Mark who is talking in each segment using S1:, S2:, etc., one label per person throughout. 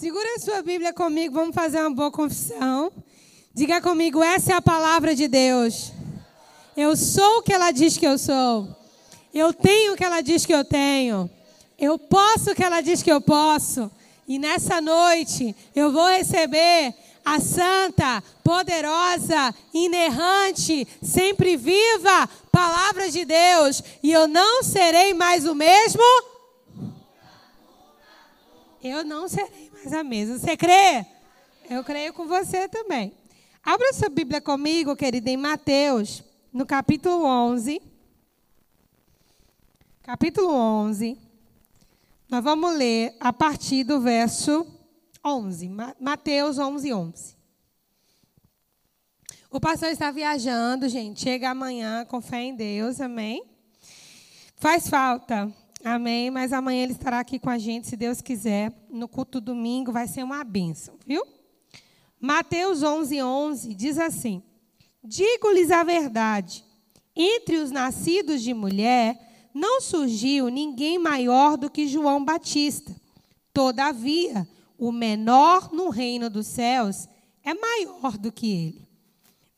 S1: Segura a sua Bíblia comigo, vamos fazer uma boa confissão. Diga comigo, essa é a palavra de Deus. Eu sou o que ela diz que eu sou. Eu tenho o que ela diz que eu tenho. Eu posso o que ela diz que eu posso. E nessa noite eu vou receber a santa, poderosa, inerrante, sempre viva palavra de Deus. E eu não serei mais o mesmo. Eu não serei mais a mesma. Você crê? Eu creio com você também. Abra sua Bíblia comigo, querida, em Mateus, no capítulo 11. Capítulo 11. Nós vamos ler a partir do verso 11. Mateus 11, 11. O pastor está viajando, gente. Chega amanhã com fé em Deus, amém? Faz falta, amém? Mas amanhã ele estará aqui com a gente, se Deus quiser. No culto domingo vai ser uma bênção, viu? Mateus 11, 11 diz assim: Digo-lhes a verdade, entre os nascidos de mulher não surgiu ninguém maior do que João Batista. Todavia, o menor no reino dos céus é maior do que ele.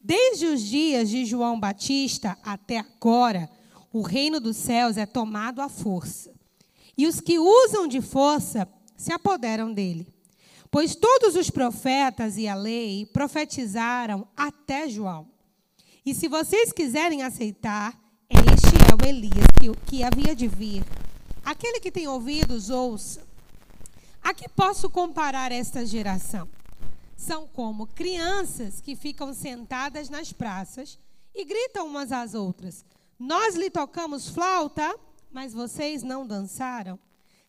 S1: Desde os dias de João Batista até agora, o reino dos céus é tomado à força. E os que usam de força se apoderam dele. Pois todos os profetas e a lei profetizaram até João. E se vocês quiserem aceitar, este é o Elias que, que havia de vir. Aquele que tem ouvidos, ouça. A que posso comparar esta geração? São como crianças que ficam sentadas nas praças e gritam umas às outras: Nós lhe tocamos flauta, mas vocês não dançaram.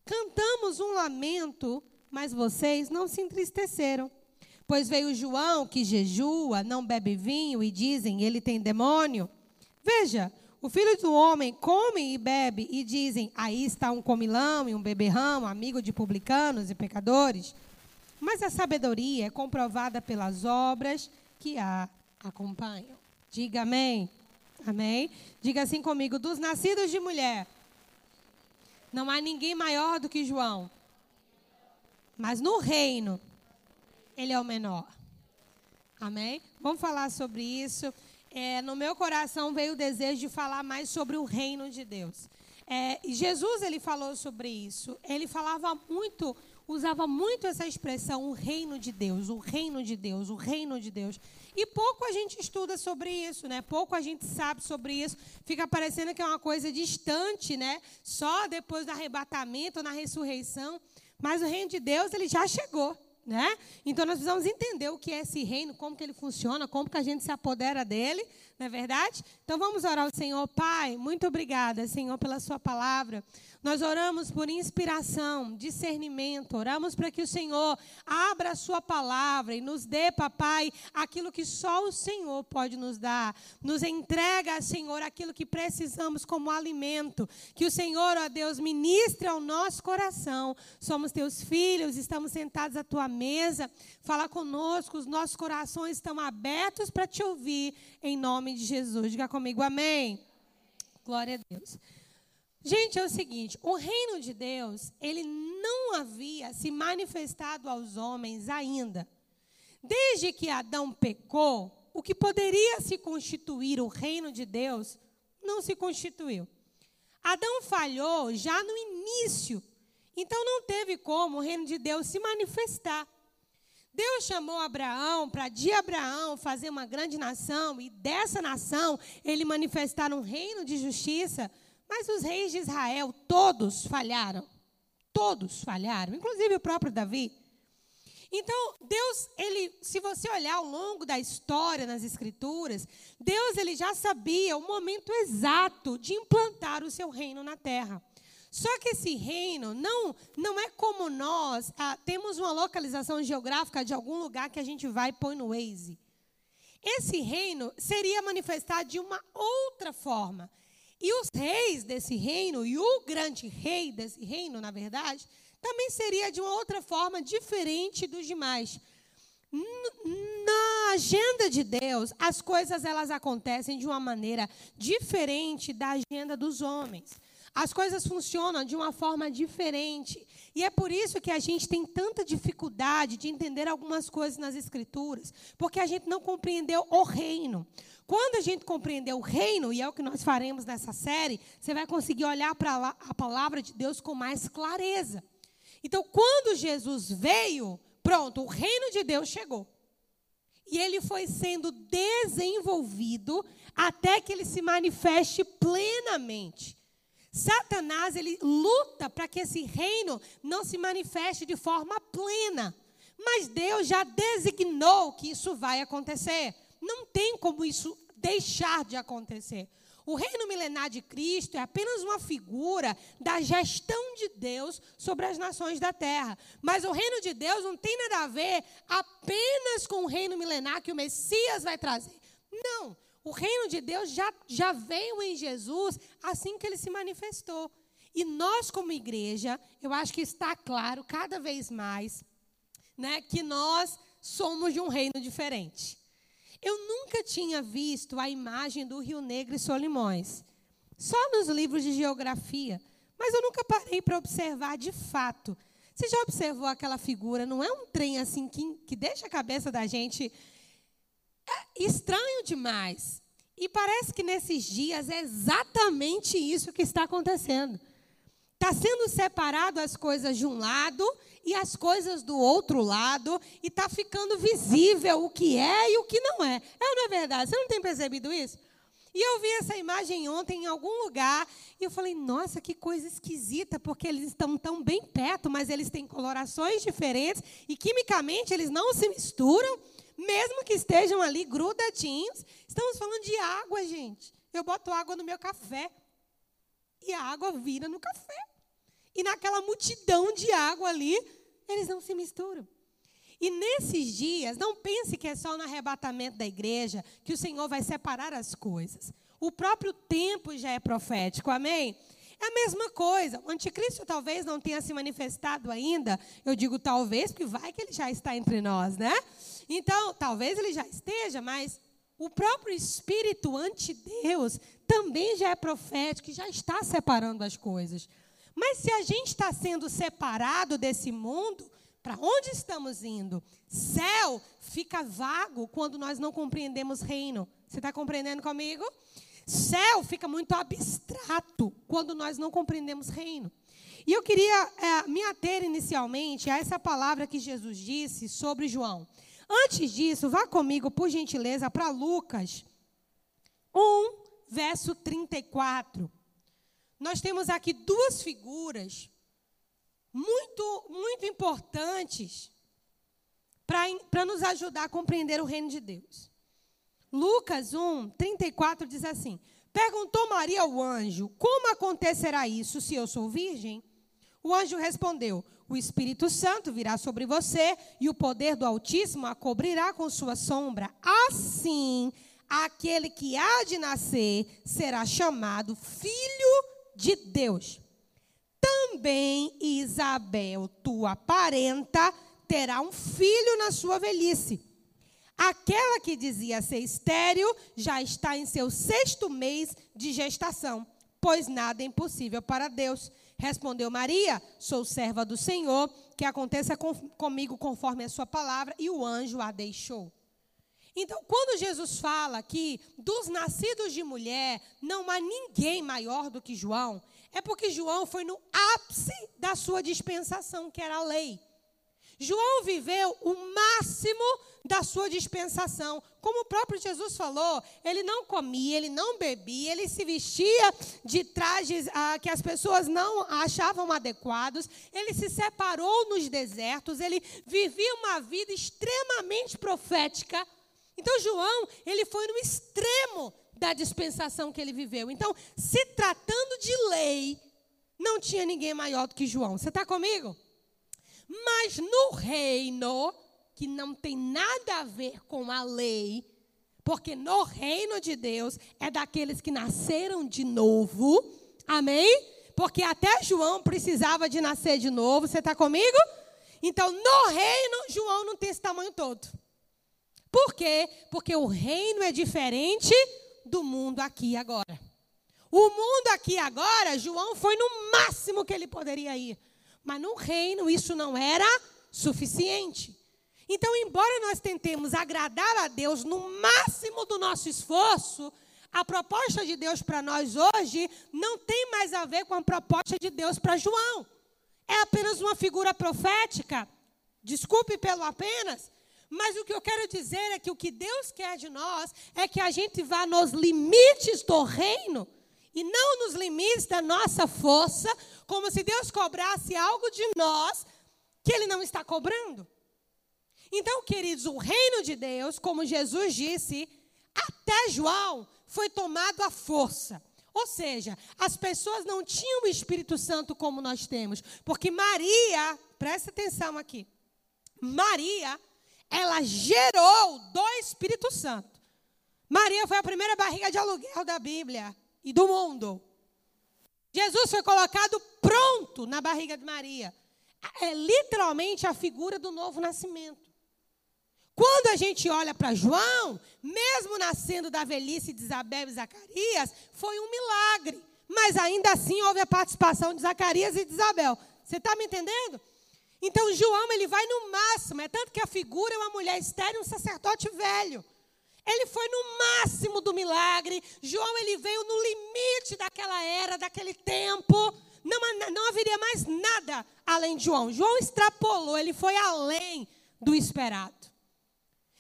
S1: Cantamos um lamento mas vocês não se entristeceram. Pois veio João, que jejua, não bebe vinho, e dizem, ele tem demônio. Veja, o filho do homem come e bebe, e dizem, aí está um comilão e um beberrão, amigo de publicanos e pecadores. Mas a sabedoria é comprovada pelas obras que a acompanham. Diga amém. Amém. Diga assim comigo: dos nascidos de mulher, não há ninguém maior do que João. Mas no reino, ele é o menor. Amém? Vamos falar sobre isso. É, no meu coração veio o desejo de falar mais sobre o reino de Deus. É, Jesus ele falou sobre isso. Ele falava muito, usava muito essa expressão, o reino de Deus, o reino de Deus, o reino de Deus. E pouco a gente estuda sobre isso, né? Pouco a gente sabe sobre isso. Fica parecendo que é uma coisa distante, né? Só depois do arrebatamento, na ressurreição. Mas o reino de Deus, ele já chegou, né? Então nós precisamos entender o que é esse reino, como que ele funciona, como que a gente se apodera dele, não é verdade? Então vamos orar ao Senhor, Pai, muito obrigada, Senhor, pela sua palavra. Nós oramos por inspiração, discernimento, oramos para que o Senhor abra a sua palavra e nos dê, papai, aquilo que só o Senhor pode nos dar. Nos entrega, Senhor, aquilo que precisamos como alimento. Que o Senhor, ó Deus, ministre ao nosso coração. Somos teus filhos, estamos sentados à tua mesa. Fala conosco, os nossos corações estão abertos para te ouvir, em nome de Jesus. Diga comigo, amém. Glória a Deus. Gente, é o seguinte, o reino de Deus, ele não havia se manifestado aos homens ainda. Desde que Adão pecou, o que poderia se constituir o reino de Deus não se constituiu. Adão falhou já no início, então não teve como o reino de Deus se manifestar. Deus chamou Abraão para de Abraão fazer uma grande nação e dessa nação ele manifestar um reino de justiça mas os reis de Israel, todos falharam. Todos falharam, inclusive o próprio Davi. Então, Deus, ele, se você olhar ao longo da história nas escrituras, Deus ele já sabia o momento exato de implantar o seu reino na terra. Só que esse reino não, não é como nós ah, temos uma localização geográfica de algum lugar que a gente vai e põe no Waze. Esse reino seria manifestado de uma outra forma. E os reis desse reino, e o grande rei desse reino, na verdade, também seria de uma outra forma diferente dos demais. Na agenda de Deus, as coisas elas acontecem de uma maneira diferente da agenda dos homens. As coisas funcionam de uma forma diferente. E é por isso que a gente tem tanta dificuldade de entender algumas coisas nas Escrituras, porque a gente não compreendeu o reino. Quando a gente compreender o reino, e é o que nós faremos nessa série, você vai conseguir olhar para a palavra de Deus com mais clareza. Então, quando Jesus veio, pronto, o reino de Deus chegou. E ele foi sendo desenvolvido até que ele se manifeste plenamente. Satanás, ele luta para que esse reino não se manifeste de forma plena. Mas Deus já designou que isso vai acontecer. Não tem como isso deixar de acontecer. O reino milenar de Cristo é apenas uma figura da gestão de Deus sobre as nações da terra. Mas o reino de Deus não tem nada a ver apenas com o reino milenar que o Messias vai trazer. Não. O reino de Deus já, já veio em Jesus assim que ele se manifestou. E nós, como igreja, eu acho que está claro cada vez mais né, que nós somos de um reino diferente. Eu nunca tinha visto a imagem do Rio Negro e Solimões, só nos livros de geografia, mas eu nunca parei para observar de fato. Você já observou aquela figura? Não é um trem assim que, que deixa a cabeça da gente estranho demais. E parece que nesses dias é exatamente isso que está acontecendo. Está sendo separado as coisas de um lado e as coisas do outro lado, e está ficando visível o que é e o que não é. É ou não é verdade? Você não tem percebido isso? E eu vi essa imagem ontem em algum lugar e eu falei, nossa, que coisa esquisita, porque eles estão tão bem perto, mas eles têm colorações diferentes e quimicamente eles não se misturam mesmo que estejam ali grudadinhos. Estamos falando de água, gente. Eu boto água no meu café e a água vira no café. E naquela multidão de água ali, eles não se misturam. E nesses dias, não pense que é só no arrebatamento da igreja que o Senhor vai separar as coisas. O próprio tempo já é profético, amém? É a mesma coisa. O anticristo talvez não tenha se manifestado ainda. Eu digo talvez, porque vai que ele já está entre nós, né? Então, talvez ele já esteja, mas o próprio espírito anti-Deus também já é profético e já está separando as coisas. Mas se a gente está sendo separado desse mundo, para onde estamos indo? Céu fica vago quando nós não compreendemos reino. Você está compreendendo comigo? Céu fica muito abstrato quando nós não compreendemos reino. E eu queria é, me ater inicialmente a essa palavra que Jesus disse sobre João. Antes disso, vá comigo, por gentileza, para Lucas 1, verso 34. Nós temos aqui duas figuras muito, muito importantes para nos ajudar a compreender o reino de Deus. Lucas 1, 34 diz assim: Perguntou Maria ao anjo: Como acontecerá isso se eu sou virgem? O anjo respondeu: O Espírito Santo virá sobre você e o poder do Altíssimo a cobrirá com sua sombra. Assim, aquele que há de nascer será chamado Filho de Deus. Também Isabel, tua parenta, terá um filho na sua velhice Aquela que dizia ser estéril já está em seu sexto mês de gestação, pois nada é impossível para Deus. Respondeu Maria: Sou serva do Senhor, que aconteça com, comigo conforme a sua palavra, e o anjo a deixou. Então, quando Jesus fala que dos nascidos de mulher não há ninguém maior do que João, é porque João foi no ápice da sua dispensação, que era a lei. João viveu o máximo da sua dispensação. Como o próprio Jesus falou, ele não comia, ele não bebia, ele se vestia de trajes ah, que as pessoas não achavam adequados, ele se separou nos desertos, ele vivia uma vida extremamente profética. Então, João, ele foi no extremo da dispensação que ele viveu. Então, se tratando de lei, não tinha ninguém maior do que João. Você está comigo? Mas no reino, que não tem nada a ver com a lei, porque no reino de Deus é daqueles que nasceram de novo, amém? Porque até João precisava de nascer de novo, você está comigo? Então, no reino, João não tem esse tamanho todo. Por quê? Porque o reino é diferente do mundo aqui agora. O mundo aqui agora, João foi no máximo que ele poderia ir. Mas no reino isso não era suficiente. Então, embora nós tentemos agradar a Deus no máximo do nosso esforço, a proposta de Deus para nós hoje não tem mais a ver com a proposta de Deus para João. É apenas uma figura profética. Desculpe pelo apenas, mas o que eu quero dizer é que o que Deus quer de nós é que a gente vá nos limites do reino e não nos limites da nossa força, como se Deus cobrasse algo de nós que Ele não está cobrando. Então, queridos, o reino de Deus, como Jesus disse, até João foi tomado à força. Ou seja, as pessoas não tinham o Espírito Santo como nós temos, porque Maria, presta atenção aqui, Maria, ela gerou do Espírito Santo. Maria foi a primeira barriga de aluguel da Bíblia e do mundo. Jesus foi colocado pronto na barriga de Maria. É literalmente a figura do novo nascimento. Quando a gente olha para João, mesmo nascendo da velhice de Isabel e Zacarias, foi um milagre. Mas ainda assim houve a participação de Zacarias e de Isabel. Você está me entendendo? Então João ele vai no máximo, é tanto que a figura é uma mulher estéril, um sacerdote velho. Ele foi no máximo do milagre. João ele veio no limite daquela era, daquele tempo. Não, não haveria mais nada além de João. João extrapolou, ele foi além do esperado.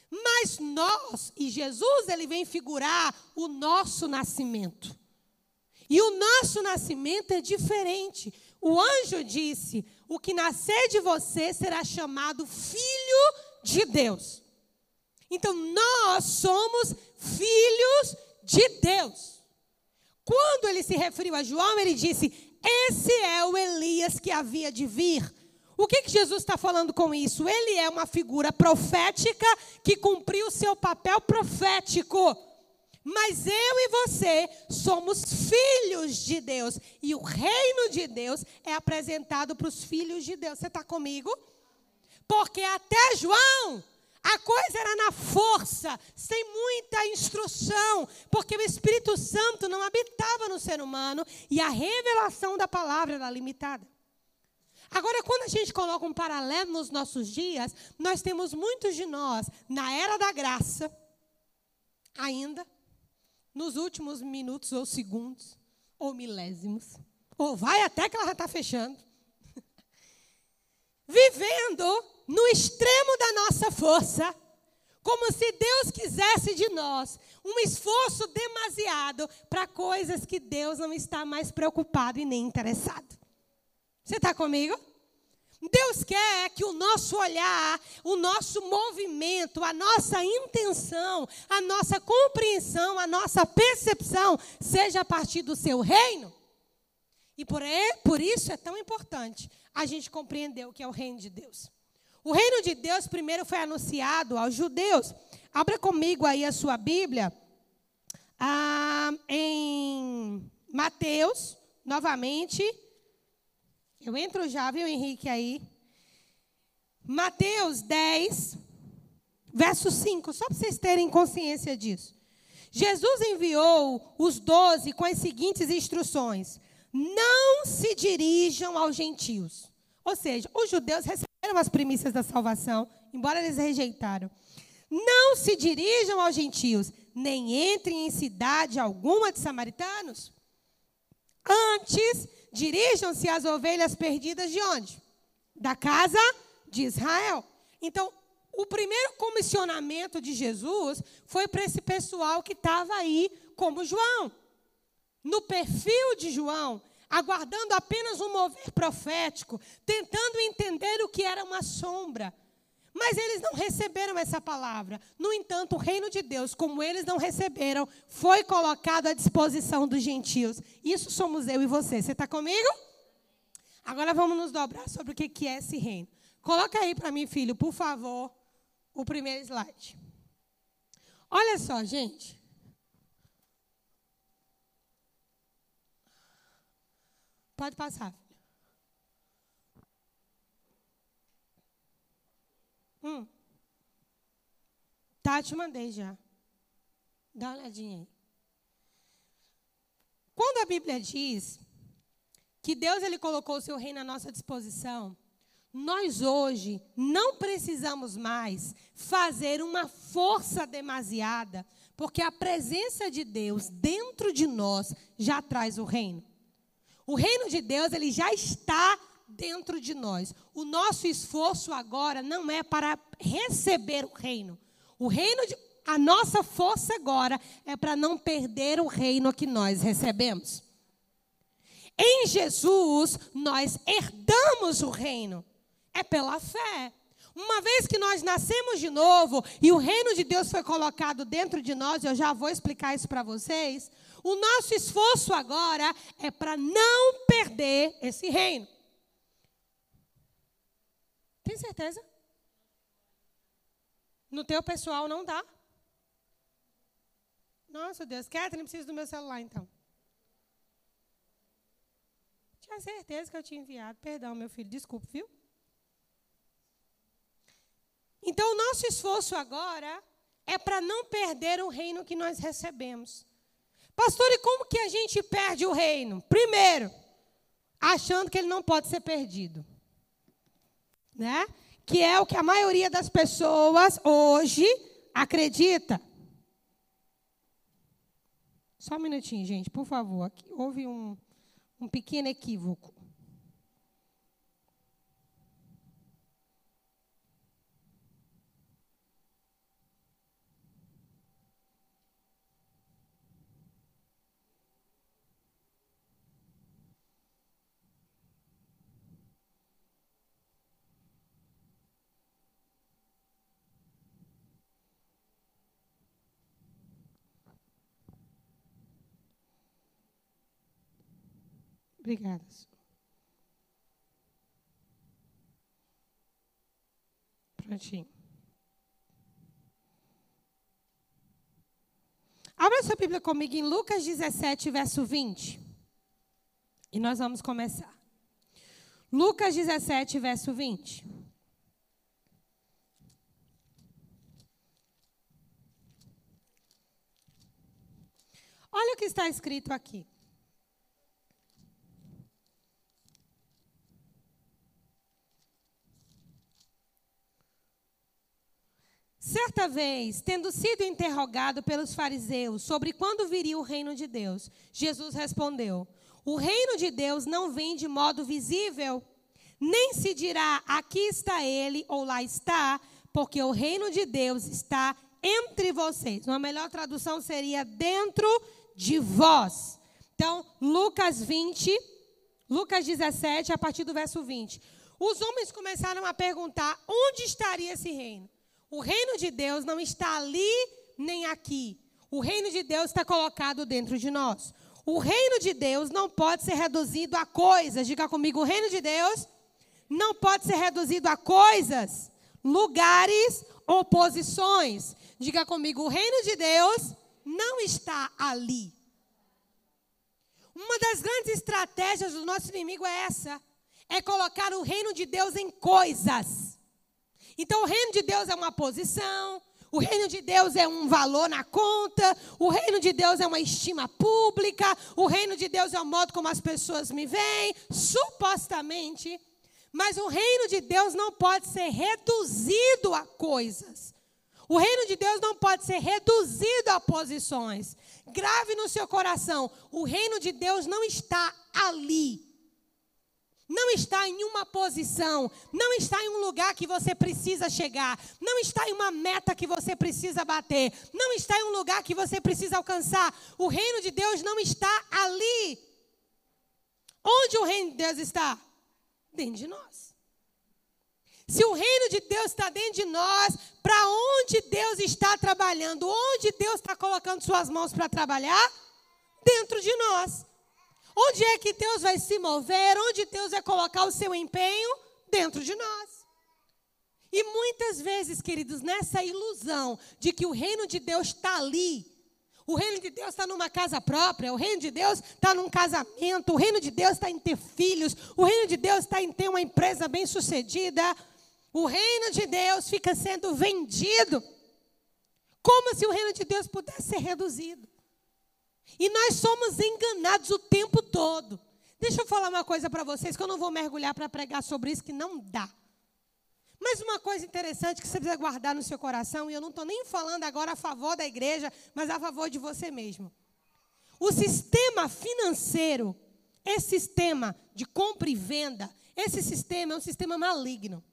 S1: Mas nós, e Jesus, ele vem figurar o nosso nascimento. E o nosso nascimento é diferente. O anjo disse: O que nascer de você será chamado filho de Deus. Então nós somos filhos de Deus. Quando ele se referiu a João, ele disse: Esse é o Elias que havia de vir. O que, que Jesus está falando com isso? Ele é uma figura profética que cumpriu seu papel profético. Mas eu e você somos filhos de Deus. E o reino de Deus é apresentado para os filhos de Deus. Você está comigo? Porque até João, a coisa era na força, sem muita instrução, porque o Espírito Santo não habitava no ser humano e a revelação da palavra era limitada. Agora, quando a gente coloca um paralelo nos nossos dias, nós temos muitos de nós na era da graça, ainda, nos últimos minutos ou segundos, ou milésimos, ou vai até que ela já está fechando, vivendo no extremo da nossa força, como se Deus quisesse de nós um esforço demasiado para coisas que Deus não está mais preocupado e nem interessado. Você está comigo? Deus quer que o nosso olhar, o nosso movimento, a nossa intenção, a nossa compreensão, a nossa percepção seja a partir do seu reino. E por, por isso é tão importante a gente compreender o que é o reino de Deus. O reino de Deus primeiro foi anunciado aos judeus. Abra comigo aí a sua Bíblia ah, em Mateus, novamente. Eu entro já, viu, Henrique, aí. Mateus 10, verso 5, só para vocês terem consciência disso. Jesus enviou os doze com as seguintes instruções: Não se dirijam aos gentios. Ou seja, os judeus receberam as primícias da salvação, embora eles rejeitaram. Não se dirijam aos gentios, nem entrem em cidade alguma de samaritanos. Antes, Dirijam-se às ovelhas perdidas de onde? Da casa de Israel. Então, o primeiro comissionamento de Jesus foi para esse pessoal que estava aí, como João. No perfil de João, aguardando apenas um mover profético, tentando entender o que era uma sombra. Mas eles não receberam essa palavra. No entanto, o reino de Deus, como eles não receberam, foi colocado à disposição dos gentios. Isso somos eu e você. Você está comigo? Agora vamos nos dobrar sobre o que é esse reino. Coloca aí para mim, filho, por favor, o primeiro slide. Olha só, gente. Pode passar. Hum. Tá, te mandei já. Dá uma olhadinha aí. Quando a Bíblia diz que Deus ele colocou o seu reino à nossa disposição, nós hoje não precisamos mais fazer uma força demasiada, porque a presença de Deus dentro de nós já traz o reino. O reino de Deus, ele já está dentro de nós. O nosso esforço agora não é para receber o reino. O reino de a nossa força agora é para não perder o reino que nós recebemos. Em Jesus, nós herdamos o reino. É pela fé. Uma vez que nós nascemos de novo e o reino de Deus foi colocado dentro de nós, eu já vou explicar isso para vocês. O nosso esforço agora é para não perder esse reino. Tem certeza? No teu pessoal não dá? Nossa, Deus, Catherine, preciso do meu celular então. Tinha certeza que eu tinha enviado. Perdão, meu filho, desculpe, viu? Então, o nosso esforço agora é para não perder o reino que nós recebemos. Pastor, e como que a gente perde o reino? Primeiro, achando que ele não pode ser perdido. Né? Que é o que a maioria das pessoas hoje acredita. Só um minutinho, gente, por favor. Aqui houve um, um pequeno equívoco. Obrigada. Prontinho. Abra sua Bíblia comigo em Lucas 17, verso 20. E nós vamos começar. Lucas 17, verso 20. Olha o que está escrito aqui. Certa vez, tendo sido interrogado pelos fariseus sobre quando viria o reino de Deus, Jesus respondeu: O reino de Deus não vem de modo visível, nem se dirá aqui está ele ou lá está, porque o reino de Deus está entre vocês. Uma melhor tradução seria dentro de vós. Então, Lucas 20, Lucas 17, a partir do verso 20. Os homens começaram a perguntar onde estaria esse reino. O reino de Deus não está ali nem aqui. O reino de Deus está colocado dentro de nós. O reino de Deus não pode ser reduzido a coisas. Diga comigo, o reino de Deus não pode ser reduzido a coisas, lugares ou posições. Diga comigo, o reino de Deus não está ali. Uma das grandes estratégias do nosso inimigo é essa: é colocar o reino de Deus em coisas. Então, o reino de Deus é uma posição, o reino de Deus é um valor na conta, o reino de Deus é uma estima pública, o reino de Deus é o modo como as pessoas me veem, supostamente. Mas o reino de Deus não pode ser reduzido a coisas. O reino de Deus não pode ser reduzido a posições. Grave no seu coração: o reino de Deus não está ali não está em uma posição, não está em um lugar que você precisa chegar, não está em uma meta que você precisa bater, não está em um lugar que você precisa alcançar. O reino de Deus não está ali. Onde o reino de Deus está? Dentro de nós. Se o reino de Deus está dentro de nós, para onde Deus está trabalhando? Onde Deus está colocando suas mãos para trabalhar? Dentro de nós. Onde é que Deus vai se mover? Onde Deus vai colocar o seu empenho? Dentro de nós. E muitas vezes, queridos, nessa ilusão de que o reino de Deus está ali, o reino de Deus está numa casa própria, o reino de Deus está num casamento, o reino de Deus está em ter filhos, o reino de Deus está em ter uma empresa bem sucedida. O reino de Deus fica sendo vendido como se o reino de Deus pudesse ser reduzido. E nós somos enganados o tempo todo. Deixa eu falar uma coisa para vocês, que eu não vou mergulhar para pregar sobre isso, que não dá. Mas uma coisa interessante que você precisa guardar no seu coração, e eu não estou nem falando agora a favor da igreja, mas a favor de você mesmo. O sistema financeiro, esse sistema de compra e venda, esse sistema é um sistema maligno.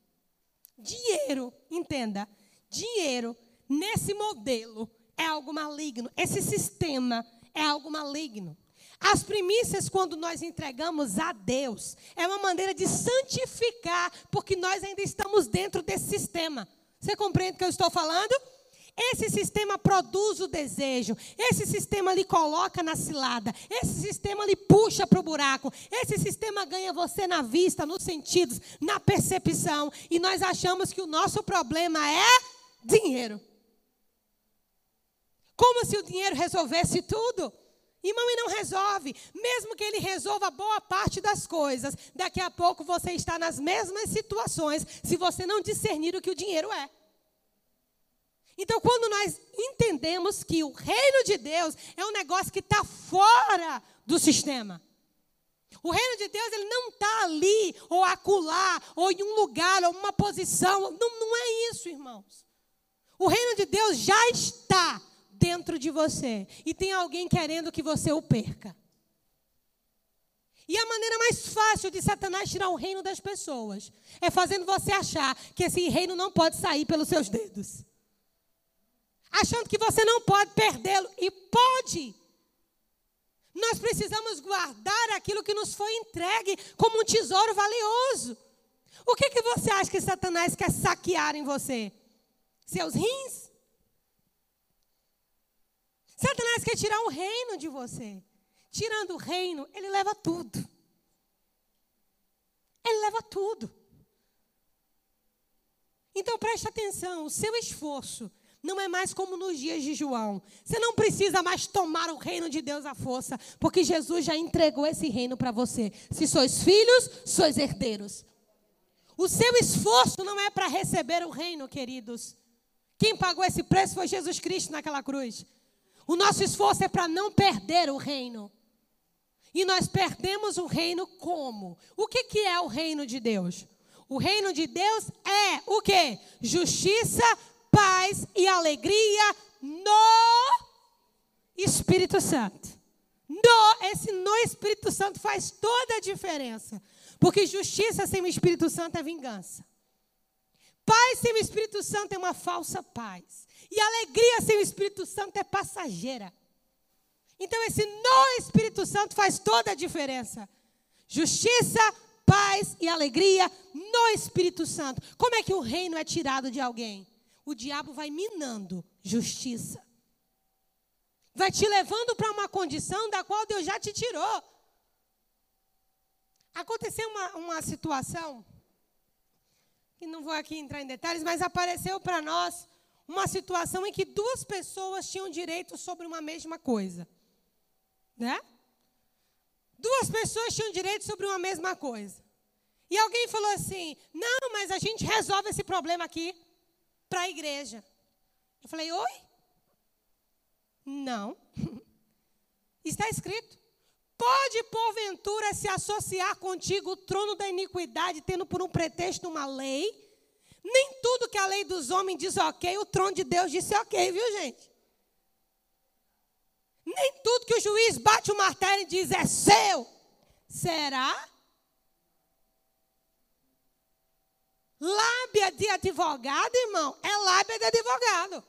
S1: Dinheiro, entenda, dinheiro nesse modelo é algo maligno. Esse sistema é algo maligno. As primícias, quando nós entregamos a Deus, é uma maneira de santificar, porque nós ainda estamos dentro desse sistema. Você compreende o que eu estou falando? Esse sistema produz o desejo, esse sistema lhe coloca na cilada, esse sistema lhe puxa para o buraco, esse sistema ganha você na vista, nos sentidos, na percepção, e nós achamos que o nosso problema é dinheiro. Como se o dinheiro resolvesse tudo. Irmão, e não resolve. Mesmo que ele resolva boa parte das coisas, daqui a pouco você está nas mesmas situações se você não discernir o que o dinheiro é. Então, quando nós entendemos que o reino de Deus é um negócio que está fora do sistema. O reino de Deus ele não está ali, ou acolá, ou em um lugar, ou uma posição. Não, não é isso, irmãos. O reino de Deus já está dentro de você. E tem alguém querendo que você o perca. E a maneira mais fácil de Satanás tirar o reino das pessoas é fazendo você achar que esse reino não pode sair pelos seus dedos. Achando que você não pode perdê-lo. E pode. Nós precisamos guardar aquilo que nos foi entregue como um tesouro valioso. O que, que você acha que Satanás quer saquear em você? Seus rins? Satanás quer tirar o reino de você. Tirando o reino, ele leva tudo. Ele leva tudo. Então preste atenção: o seu esforço não é mais como nos dias de João. Você não precisa mais tomar o reino de Deus à força, porque Jesus já entregou esse reino para você. Se sois filhos, sois herdeiros. O seu esforço não é para receber o reino, queridos. Quem pagou esse preço foi Jesus Cristo naquela cruz. O nosso esforço é para não perder o reino. E nós perdemos o reino como? O que, que é o reino de Deus? O reino de Deus é o que? Justiça, paz e alegria no Espírito Santo. No, esse no Espírito Santo faz toda a diferença. Porque justiça sem o Espírito Santo é vingança. Paz sem o Espírito Santo é uma falsa paz. E alegria sem o Espírito Santo é passageira. Então, esse no Espírito Santo faz toda a diferença. Justiça, paz e alegria no Espírito Santo. Como é que o reino é tirado de alguém? O diabo vai minando justiça. Vai te levando para uma condição da qual Deus já te tirou. Aconteceu uma, uma situação, que não vou aqui entrar em detalhes, mas apareceu para nós uma situação em que duas pessoas tinham direito sobre uma mesma coisa. Né? Duas pessoas tinham direito sobre uma mesma coisa. E alguém falou assim: não, mas a gente resolve esse problema aqui para a igreja. Eu falei: oi? Não. Está escrito. Pode, porventura, se associar contigo o trono da iniquidade, tendo por um pretexto uma lei? Nem tudo que a lei dos homens diz ok, o trono de Deus disse ok, viu, gente? Nem tudo que o juiz bate o martelo e diz é seu. Será? Lábia de advogado, irmão, é lábia de advogado.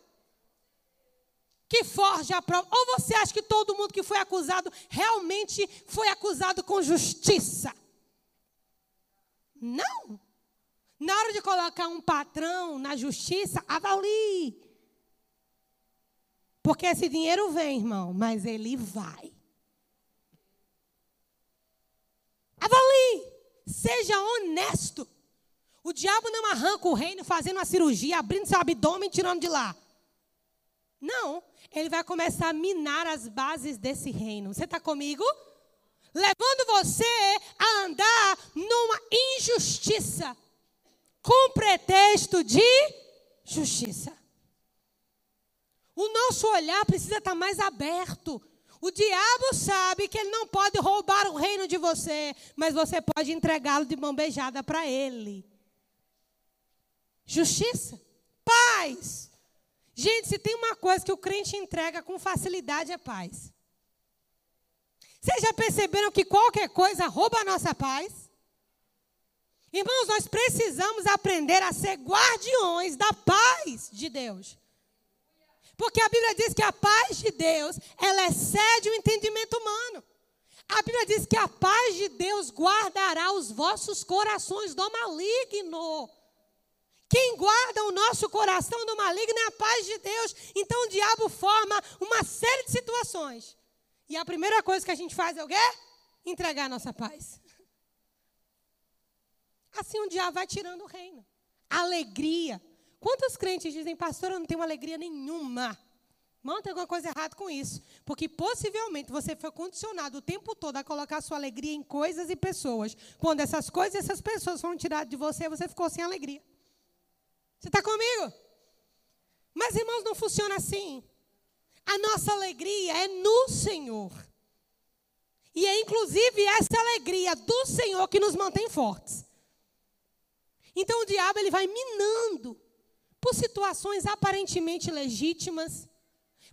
S1: Que forja a prova. Ou você acha que todo mundo que foi acusado realmente foi acusado com justiça? Não. Na hora de colocar um patrão na justiça, avalie. Porque esse dinheiro vem, irmão, mas ele vai. Avalie. Seja honesto. O diabo não arranca o reino fazendo uma cirurgia, abrindo seu abdômen e tirando de lá. Não. Ele vai começar a minar as bases desse reino. Você está comigo? Levando você a andar numa injustiça com pretexto de justiça. O nosso olhar precisa estar mais aberto. O diabo sabe que ele não pode roubar o reino de você, mas você pode entregá-lo de mão beijada para ele. Justiça, paz. Gente, se tem uma coisa que o crente entrega com facilidade é paz. Vocês já perceberam que qualquer coisa rouba a nossa paz? Irmãos, nós precisamos aprender a ser guardiões da paz de Deus. Porque a Bíblia diz que a paz de Deus, ela excede o entendimento humano. A Bíblia diz que a paz de Deus guardará os vossos corações do maligno. Quem guarda o nosso coração do maligno é a paz de Deus. Então o diabo forma uma série de situações. E a primeira coisa que a gente faz é o quê? Entregar a nossa paz. Assim o diabo vai tirando o reino. Alegria. Quantos crentes dizem, pastor, eu não tenho alegria nenhuma? Não tem alguma coisa errada com isso. Porque possivelmente você foi condicionado o tempo todo a colocar sua alegria em coisas e pessoas. Quando essas coisas e essas pessoas foram tiradas de você, você ficou sem alegria. Você está comigo? Mas, irmãos, não funciona assim. A nossa alegria é no Senhor. E é inclusive essa alegria do Senhor que nos mantém fortes. Então o diabo ele vai minando por situações aparentemente legítimas,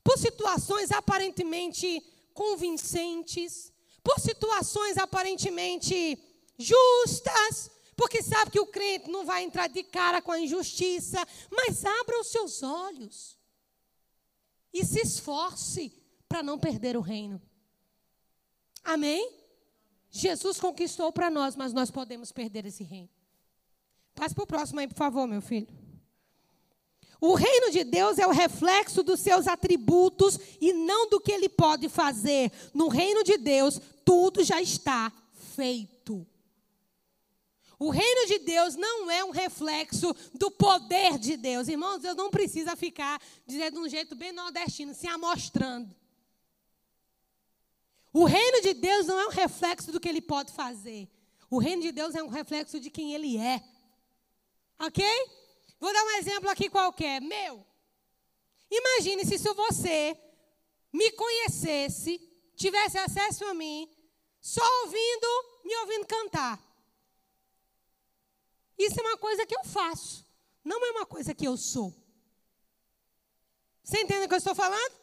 S1: por situações aparentemente convincentes, por situações aparentemente justas, porque sabe que o crente não vai entrar de cara com a injustiça, mas abra os seus olhos e se esforce para não perder o reino. Amém? Jesus conquistou para nós, mas nós podemos perder esse reino. Passe para o próximo aí, por favor, meu filho. O reino de Deus é o reflexo dos seus atributos e não do que ele pode fazer. No reino de Deus, tudo já está feito. O reino de Deus não é um reflexo do poder de Deus. Irmãos, Deus não precisa ficar dizendo de um jeito bem nordestino, se amostrando. O reino de Deus não é um reflexo do que ele pode fazer. O reino de Deus é um reflexo de quem ele é. Ok? Vou dar um exemplo aqui qualquer. Meu. Imagine se, se você me conhecesse, tivesse acesso a mim, só ouvindo, me ouvindo cantar. Isso é uma coisa que eu faço, não é uma coisa que eu sou. Você entende o que eu estou falando?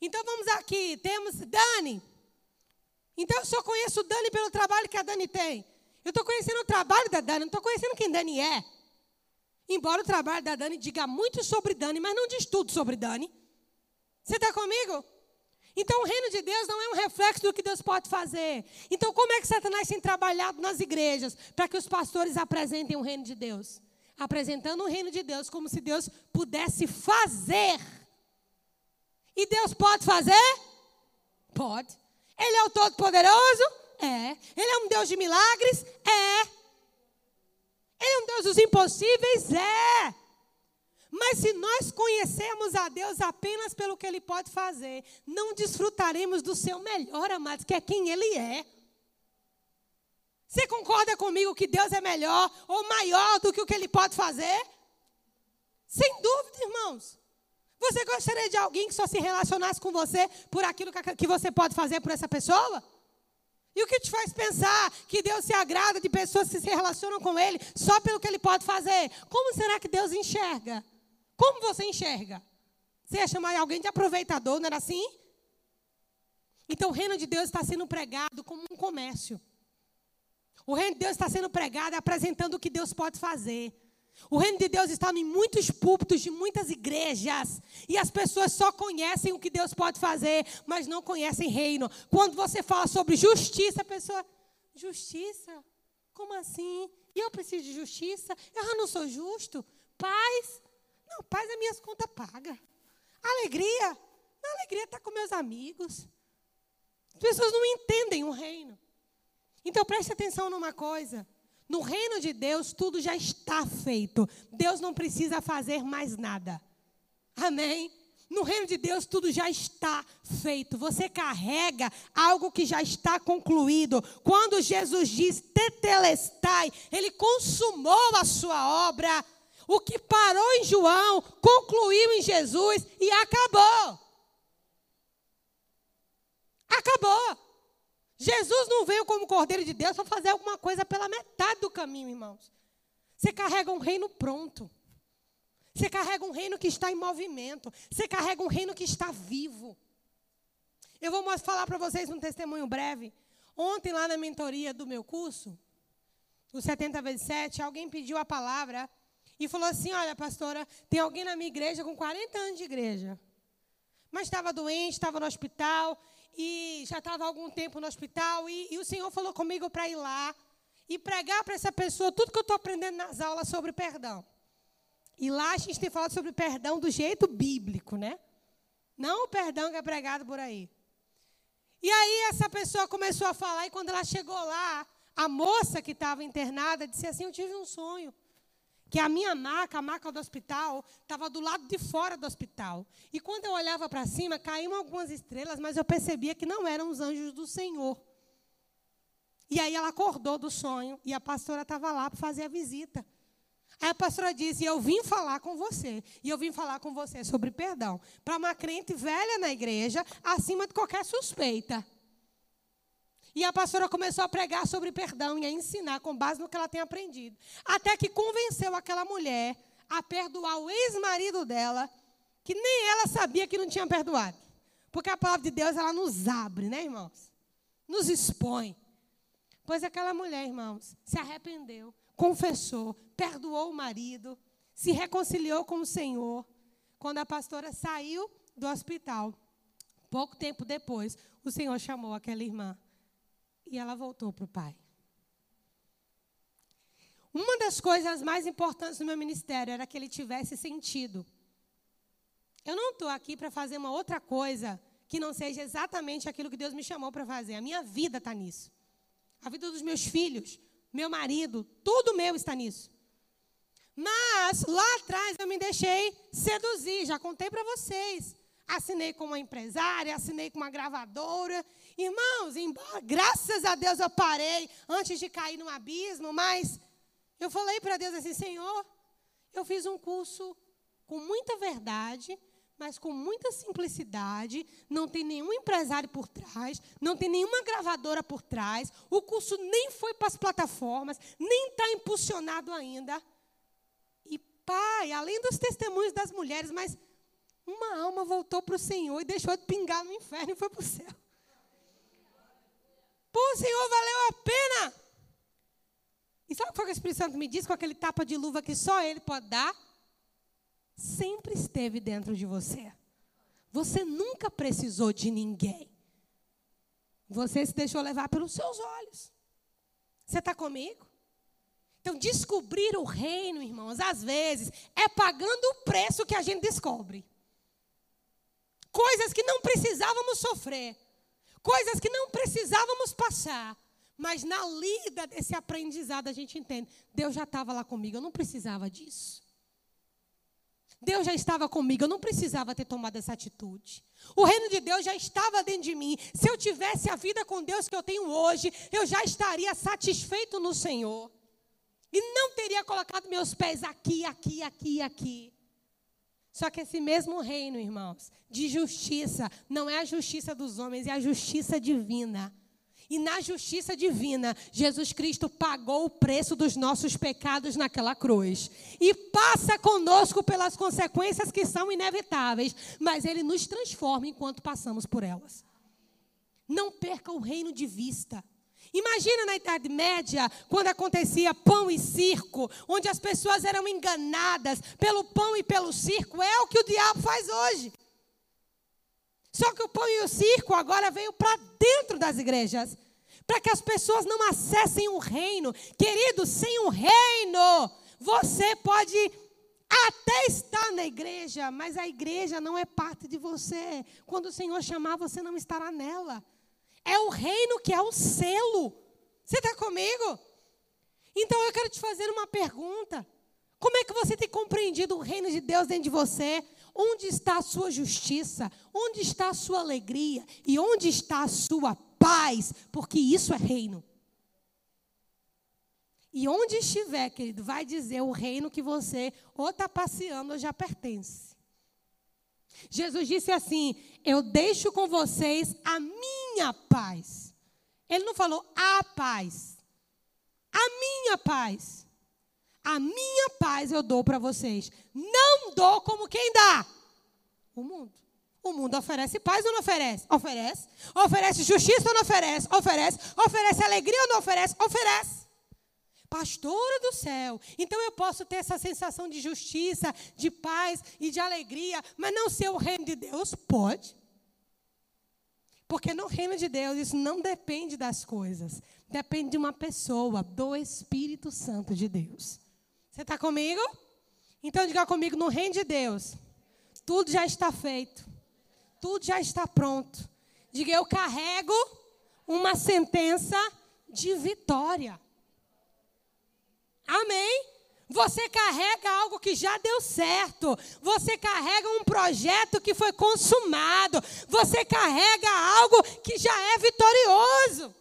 S1: Então vamos aqui, temos Dani. Então eu só conheço Dani pelo trabalho que a Dani tem. Eu estou conhecendo o trabalho da Dani, não estou conhecendo quem Dani é. Embora o trabalho da Dani diga muito sobre Dani, mas não diz tudo sobre Dani. Você está comigo? Então o reino de Deus não é um reflexo do que Deus pode fazer. Então, como é que Satanás tem trabalhado nas igrejas para que os pastores apresentem o reino de Deus? Apresentando o reino de Deus como se Deus pudesse fazer. E Deus pode fazer? Pode. Ele é o Todo-Poderoso? É. Ele é um Deus de milagres? É. Ele é um Deus dos impossíveis? É. Mas se nós conhecemos a Deus apenas pelo que Ele pode fazer, não desfrutaremos do seu melhor, amados, que é quem Ele é. Você concorda comigo que Deus é melhor ou maior do que o que Ele pode fazer? Sem dúvida, irmãos. Você gostaria de alguém que só se relacionasse com você por aquilo que você pode fazer por essa pessoa? E o que te faz pensar que Deus se agrada de pessoas que se relacionam com Ele só pelo que Ele pode fazer? Como será que Deus enxerga? Como você enxerga? Você ia chamar alguém de aproveitador, não era assim? Então o reino de Deus está sendo pregado como um comércio. O reino de Deus está sendo pregado apresentando o que Deus pode fazer. O reino de Deus está em muitos púlpitos de muitas igrejas. E as pessoas só conhecem o que Deus pode fazer, mas não conhecem reino. Quando você fala sobre justiça, a pessoa. Justiça? Como assim? E eu preciso de justiça? Eu não sou justo? Paz? Não, paz é minhas contas pagas. Alegria? A alegria está com meus amigos. As pessoas não entendem o reino. Então preste atenção numa coisa. No reino de Deus, tudo já está feito. Deus não precisa fazer mais nada. Amém? No reino de Deus, tudo já está feito. Você carrega algo que já está concluído. Quando Jesus diz tetelestai, ele consumou a sua obra. O que parou em João, concluiu em Jesus e acabou. Acabou. Jesus não veio como Cordeiro de Deus para fazer alguma coisa pela metade do caminho, irmãos. Você carrega um reino pronto. Você carrega um reino que está em movimento. Você carrega um reino que está vivo. Eu vou falar para vocês um testemunho breve. Ontem, lá na mentoria do meu curso, o 70 vezes 7, alguém pediu a palavra e falou assim: Olha, pastora, tem alguém na minha igreja com 40 anos de igreja. Mas estava doente, estava no hospital, e já estava algum tempo no hospital, e, e o Senhor falou comigo para ir lá e pregar para essa pessoa tudo que eu estou aprendendo nas aulas sobre perdão. E lá a gente tem falado sobre perdão do jeito bíblico, né? Não o perdão que é pregado por aí. E aí essa pessoa começou a falar, e quando ela chegou lá, a moça que estava internada disse assim: Eu tive um sonho. Que a minha maca, a maca do hospital, estava do lado de fora do hospital. E quando eu olhava para cima, caíam algumas estrelas, mas eu percebia que não eram os anjos do Senhor. E aí ela acordou do sonho e a pastora estava lá para fazer a visita. Aí a pastora disse: Eu vim falar com você. E eu vim falar com você sobre perdão. Para uma crente velha na igreja, acima de qualquer suspeita. E a pastora começou a pregar sobre perdão e a ensinar com base no que ela tem aprendido. Até que convenceu aquela mulher a perdoar o ex-marido dela, que nem ela sabia que não tinha perdoado. Porque a palavra de Deus, ela nos abre, né, irmãos? Nos expõe. Pois aquela mulher, irmãos, se arrependeu, confessou, perdoou o marido, se reconciliou com o Senhor. Quando a pastora saiu do hospital, pouco tempo depois, o Senhor chamou aquela irmã e ela voltou para o pai. Uma das coisas mais importantes do meu ministério era que ele tivesse sentido. Eu não estou aqui para fazer uma outra coisa que não seja exatamente aquilo que Deus me chamou para fazer. A minha vida está nisso. A vida dos meus filhos, meu marido, tudo meu está nisso. Mas lá atrás eu me deixei seduzir, já contei para vocês. Assinei com uma empresária, assinei com uma gravadora. Irmãos, embora, graças a Deus eu parei antes de cair no abismo, mas eu falei para Deus assim: Senhor, eu fiz um curso com muita verdade, mas com muita simplicidade, não tem nenhum empresário por trás, não tem nenhuma gravadora por trás, o curso nem foi para as plataformas, nem está impulsionado ainda. E, pai, além dos testemunhos das mulheres, mas uma alma voltou para o Senhor e deixou de pingar no inferno e foi para o céu. Pô, Senhor, valeu a pena. E sabe o que o Espírito Santo me disse com aquele tapa de luva que só Ele pode dar? sempre esteve dentro de você. Você nunca precisou de ninguém. Você se deixou levar pelos seus olhos. Você está comigo? Então, descobrir o reino, irmãos, às vezes é pagando o preço que a gente descobre. Coisas que não precisávamos sofrer, coisas que não precisávamos passar, mas na lida desse aprendizado a gente entende: Deus já estava lá comigo, eu não precisava disso. Deus já estava comigo, eu não precisava ter tomado essa atitude. O reino de Deus já estava dentro de mim. Se eu tivesse a vida com Deus que eu tenho hoje, eu já estaria satisfeito no Senhor. E não teria colocado meus pés aqui, aqui, aqui, aqui. Só que esse mesmo reino, irmãos, de justiça, não é a justiça dos homens, é a justiça divina. E na justiça divina, Jesus Cristo pagou o preço dos nossos pecados naquela cruz. E passa conosco pelas consequências que são inevitáveis, mas Ele nos transforma enquanto passamos por elas. Não perca o reino de vista. Imagina na Idade Média, quando acontecia pão e circo, onde as pessoas eram enganadas pelo pão e pelo circo. É o que o diabo faz hoje. Só que o pão e o circo agora veio para dentro das igrejas. Para que as pessoas não acessem o reino. Querido, sem o reino, você pode até estar na igreja, mas a igreja não é parte de você. Quando o Senhor chamar, você não estará nela. É o reino que é o selo. Você está comigo? Então eu quero te fazer uma pergunta. Como é que você tem compreendido o reino de Deus dentro de você? Onde está a sua justiça? Onde está a sua alegria? E onde está a sua paz? Porque isso é reino. E onde estiver, querido, vai dizer o reino que você ou está passeando ou já pertence. Jesus disse assim: Eu deixo com vocês a minha paz. Ele não falou a paz. A minha paz. A minha paz eu dou para vocês. Não dou como quem dá? O mundo. O mundo oferece paz ou não oferece? Oferece. Oferece justiça ou não oferece? Oferece. Oferece alegria ou não oferece? Oferece. Pastora do céu. Então eu posso ter essa sensação de justiça, de paz e de alegria, mas não ser o reino de Deus? Pode. Porque no reino de Deus isso não depende das coisas. Depende de uma pessoa, do Espírito Santo de Deus. Você está comigo? Então diga comigo, no reino de Deus, tudo já está feito. Tudo já está pronto. Diga, eu carrego uma sentença de vitória. Amém? Você carrega algo que já deu certo. Você carrega um projeto que foi consumado. Você carrega algo que já é vitorioso.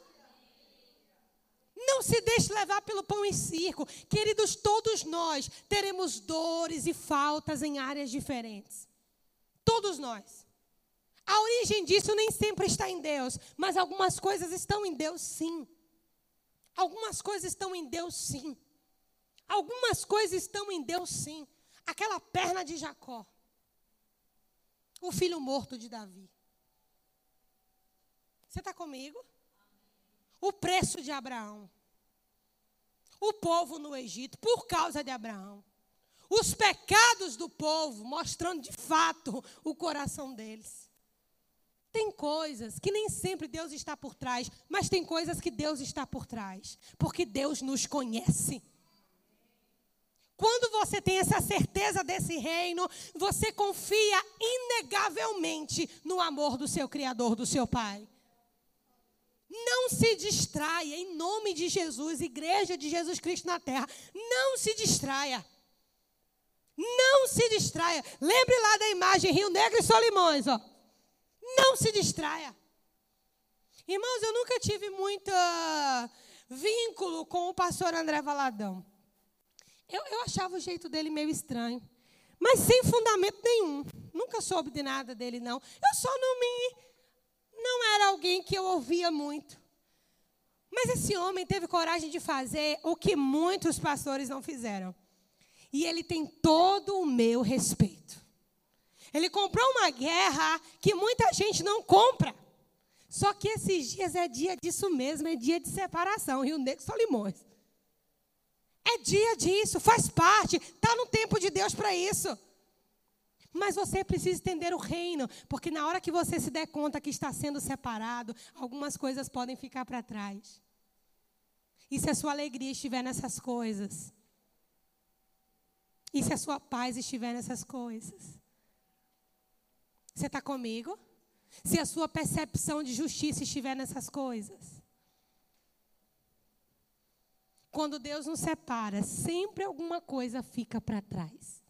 S1: Não se deixe levar pelo pão e circo. Queridos, todos nós teremos dores e faltas em áreas diferentes. Todos nós. A origem disso nem sempre está em Deus, mas algumas coisas estão em Deus sim. Algumas coisas estão em Deus sim. Algumas coisas estão em Deus sim. Aquela perna de Jacó. O filho morto de Davi. Você está comigo? O preço de Abraão o povo no Egito por causa de Abraão. Os pecados do povo, mostrando de fato o coração deles. Tem coisas que nem sempre Deus está por trás, mas tem coisas que Deus está por trás, porque Deus nos conhece. Quando você tem essa certeza desse reino, você confia inegavelmente no amor do seu Criador, do seu Pai. Não se distraia, em nome de Jesus, Igreja de Jesus Cristo na terra. Não se distraia. Não se distraia. Lembre lá da imagem Rio Negro e Solimões, ó. Não se distraia. Irmãos, eu nunca tive muito vínculo com o pastor André Valadão. Eu, eu achava o jeito dele meio estranho. Mas sem fundamento nenhum. Nunca soube de nada dele, não. Eu só não me não era alguém que eu ouvia muito. Mas esse homem teve coragem de fazer o que muitos pastores não fizeram. E ele tem todo o meu respeito. Ele comprou uma guerra que muita gente não compra. Só que esses dias é dia disso mesmo, é dia de separação, Rio Negro Solimões. É dia disso, faz parte, está no tempo de Deus para isso. Mas você precisa entender o reino, porque na hora que você se der conta que está sendo separado, algumas coisas podem ficar para trás. E se a sua alegria estiver nessas coisas? E se a sua paz estiver nessas coisas? Você está comigo? Se a sua percepção de justiça estiver nessas coisas? Quando Deus nos separa, sempre alguma coisa fica para trás.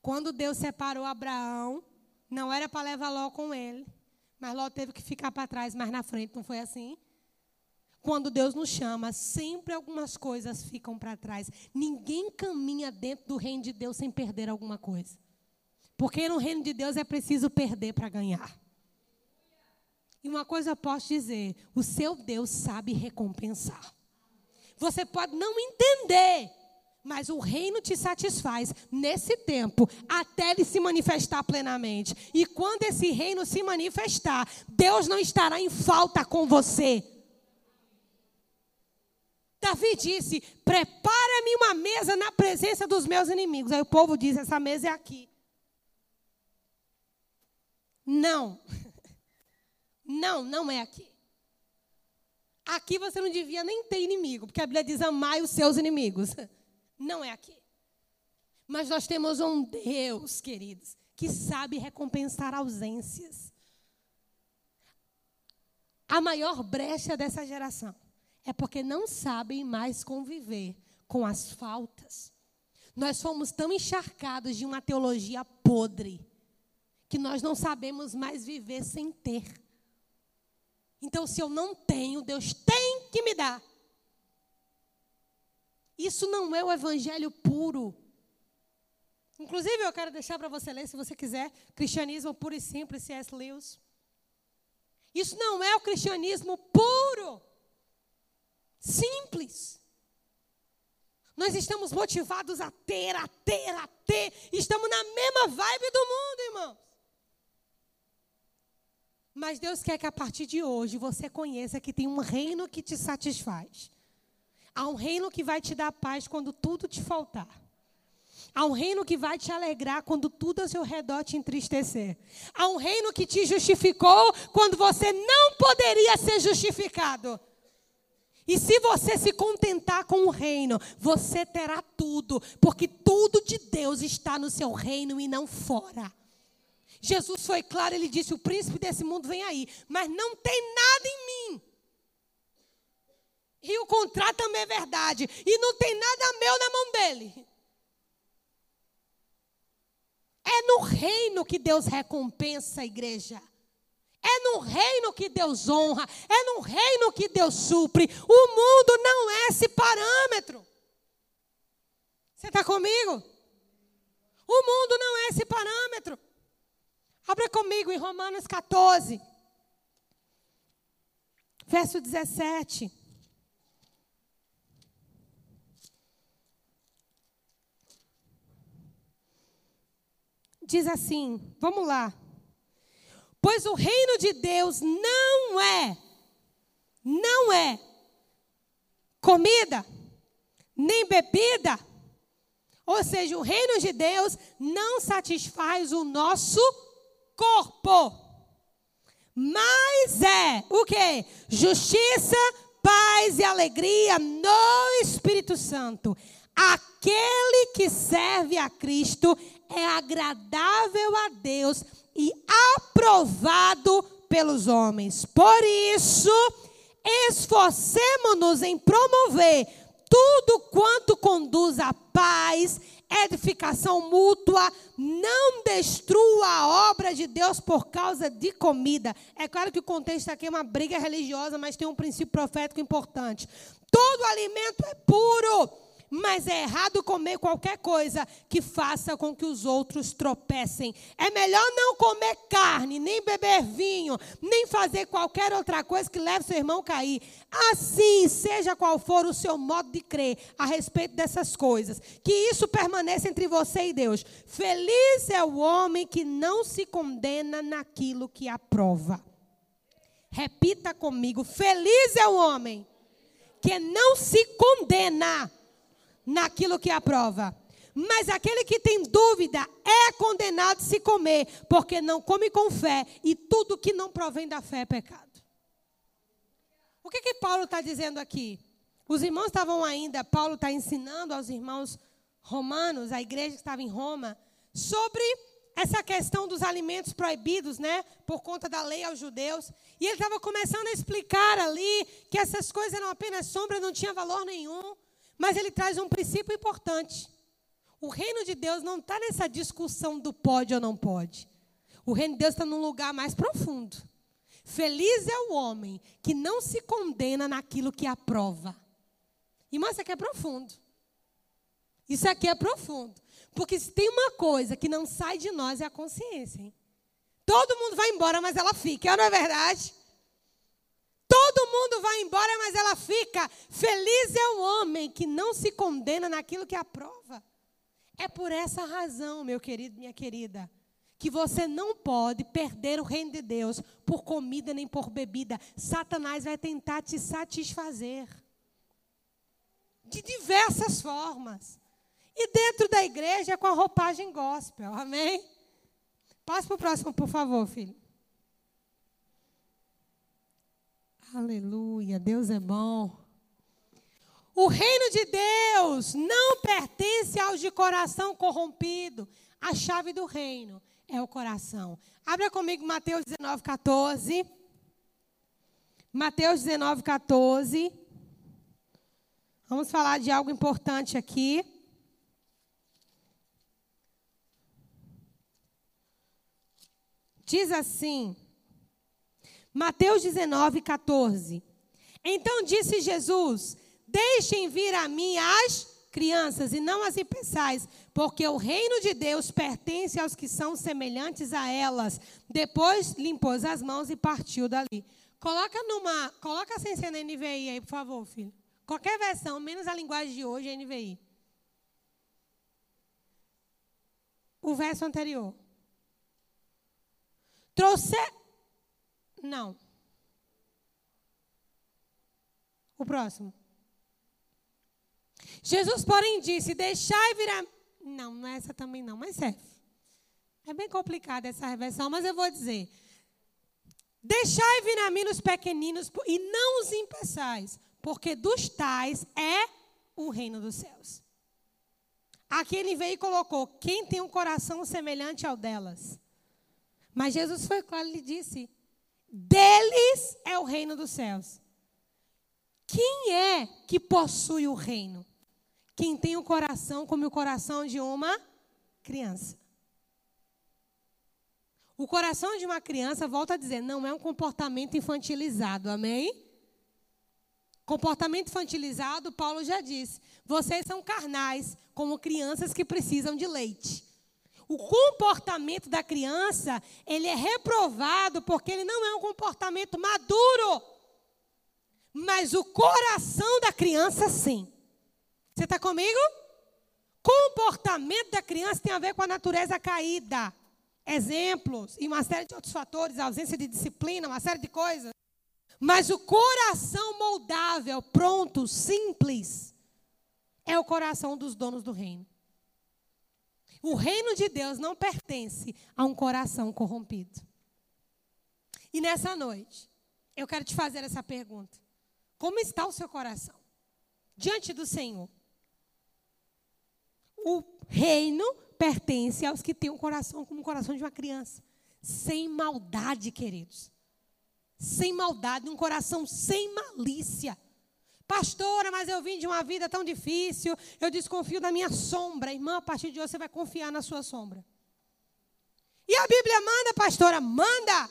S1: Quando Deus separou Abraão, não era para levar Ló com ele, mas Ló teve que ficar para trás mais na frente, não foi assim? Quando Deus nos chama, sempre algumas coisas ficam para trás. Ninguém caminha dentro do reino de Deus sem perder alguma coisa. Porque no reino de Deus é preciso perder para ganhar. E uma coisa eu posso dizer: o seu Deus sabe recompensar. Você pode não entender mas o reino te satisfaz nesse tempo, até ele se manifestar plenamente. E quando esse reino se manifestar, Deus não estará em falta com você. Davi disse: Prepara-me uma mesa na presença dos meus inimigos. Aí o povo diz: Essa mesa é aqui. Não. Não, não é aqui. Aqui você não devia nem ter inimigo, porque a Bíblia diz: Amai os seus inimigos. Não é aqui. Mas nós temos um Deus, queridos, que sabe recompensar ausências. A maior brecha dessa geração é porque não sabem mais conviver com as faltas. Nós fomos tão encharcados de uma teologia podre que nós não sabemos mais viver sem ter. Então, se eu não tenho, Deus tem que me dar. Isso não é o evangelho puro. Inclusive, eu quero deixar para você ler, se você quiser, Cristianismo Puro e Simples, C.S. Lewis. Isso não é o cristianismo puro, simples. Nós estamos motivados a ter, a ter, a ter. Estamos na mesma vibe do mundo, irmãos. Mas Deus quer que a partir de hoje você conheça que tem um reino que te satisfaz. Há um reino que vai te dar paz quando tudo te faltar. Há um reino que vai te alegrar quando tudo ao seu redor te entristecer. Há um reino que te justificou quando você não poderia ser justificado. E se você se contentar com o reino, você terá tudo, porque tudo de Deus está no seu reino e não fora. Jesus foi claro, ele disse: O príncipe desse mundo vem aí, mas não tem nada em mim. E o contrário também é verdade. E não tem nada meu na mão dele. É no reino que Deus recompensa a igreja. É no reino que Deus honra. É no reino que Deus supre. O mundo não é esse parâmetro. Você está comigo? O mundo não é esse parâmetro. Abra comigo em Romanos 14, verso 17. Diz assim, vamos lá. Pois o reino de Deus não é, não é comida, nem bebida. Ou seja, o reino de Deus não satisfaz o nosso corpo. Mas é o que? Justiça, paz e alegria no Espírito Santo. Aquele que serve a Cristo é agradável a Deus e aprovado pelos homens. Por isso, esforcemos-nos em promover tudo quanto conduz à paz edificação mútua, não destrua a obra de Deus por causa de comida. É claro que o contexto aqui é uma briga religiosa, mas tem um princípio profético importante. Todo alimento é puro mas é errado comer qualquer coisa que faça com que os outros tropecem. É melhor não comer carne, nem beber vinho, nem fazer qualquer outra coisa que leve seu irmão a cair. Assim, seja qual for o seu modo de crer a respeito dessas coisas, que isso permaneça entre você e Deus. Feliz é o homem que não se condena naquilo que aprova. Repita comigo: feliz é o homem que não se condena naquilo que aprova. Mas aquele que tem dúvida é condenado se comer, porque não come com fé, e tudo que não provém da fé é pecado. O que, que Paulo está dizendo aqui? Os irmãos estavam ainda, Paulo está ensinando aos irmãos romanos, a igreja que estava em Roma, sobre essa questão dos alimentos proibidos, né, por conta da lei aos judeus. E ele estava começando a explicar ali que essas coisas eram apenas sombra, não tinha valor nenhum. Mas ele traz um princípio importante. O reino de Deus não está nessa discussão do pode ou não pode. O reino de Deus está num lugar mais profundo. Feliz é o homem que não se condena naquilo que aprova. Irmã, isso aqui é profundo. Isso aqui é profundo. Porque se tem uma coisa que não sai de nós é a consciência. Hein? Todo mundo vai embora, mas ela fica, não é verdade? Todo mundo vai embora, mas ela fica. Feliz é o homem que não se condena naquilo que aprova. É por essa razão, meu querido, minha querida, que você não pode perder o reino de Deus por comida nem por bebida. Satanás vai tentar te satisfazer de diversas formas. E dentro da igreja com a roupagem gospel. Amém? Passe para o próximo, por favor, filho. Aleluia, Deus é bom. O reino de Deus não pertence aos de coração corrompido. A chave do reino é o coração. Abra comigo Mateus 19, 14. Mateus 19, 14. Vamos falar de algo importante aqui. Diz assim: Mateus 19, 14. Então disse Jesus: Deixem vir a mim as crianças, e não as impeçais, porque o reino de Deus pertence aos que são semelhantes a elas. Depois limpou as mãos e partiu dali. Coloca numa, coloca sem ser na NVI aí, por favor, filho. Qualquer versão, menos a linguagem de hoje, é NVI. O verso anterior. Trouxe. Não. O próximo. Jesus, porém, disse: Deixai vir a. Não, não é essa também não, mas serve. É bem complicada essa reversão, mas eu vou dizer. Deixai vir a mim os pequeninos e não os impeçais, porque dos tais é o reino dos céus. Aqui ele veio e colocou: quem tem um coração semelhante ao delas. Mas Jesus foi claro, ele disse: deles é o reino dos céus. Quem é que possui o reino? Quem tem o coração como o coração de uma criança. O coração de uma criança, volta a dizer, não é um comportamento infantilizado, amém? Comportamento infantilizado, Paulo já disse, vocês são carnais, como crianças que precisam de leite. O comportamento da criança, ele é reprovado porque ele não é um comportamento maduro. Mas o coração da criança, sim. Você está comigo? Comportamento da criança tem a ver com a natureza caída. Exemplos e uma série de outros fatores, ausência de disciplina, uma série de coisas. Mas o coração moldável, pronto, simples, é o coração dos donos do reino. O reino de Deus não pertence a um coração corrompido. E nessa noite, eu quero te fazer essa pergunta: Como está o seu coração diante do Senhor? O reino pertence aos que têm um coração como o coração de uma criança. Sem maldade, queridos. Sem maldade, um coração sem malícia. Pastora, mas eu vim de uma vida tão difícil, eu desconfio da minha sombra. Irmã, a partir de hoje você vai confiar na sua sombra. E a Bíblia manda, pastora, manda.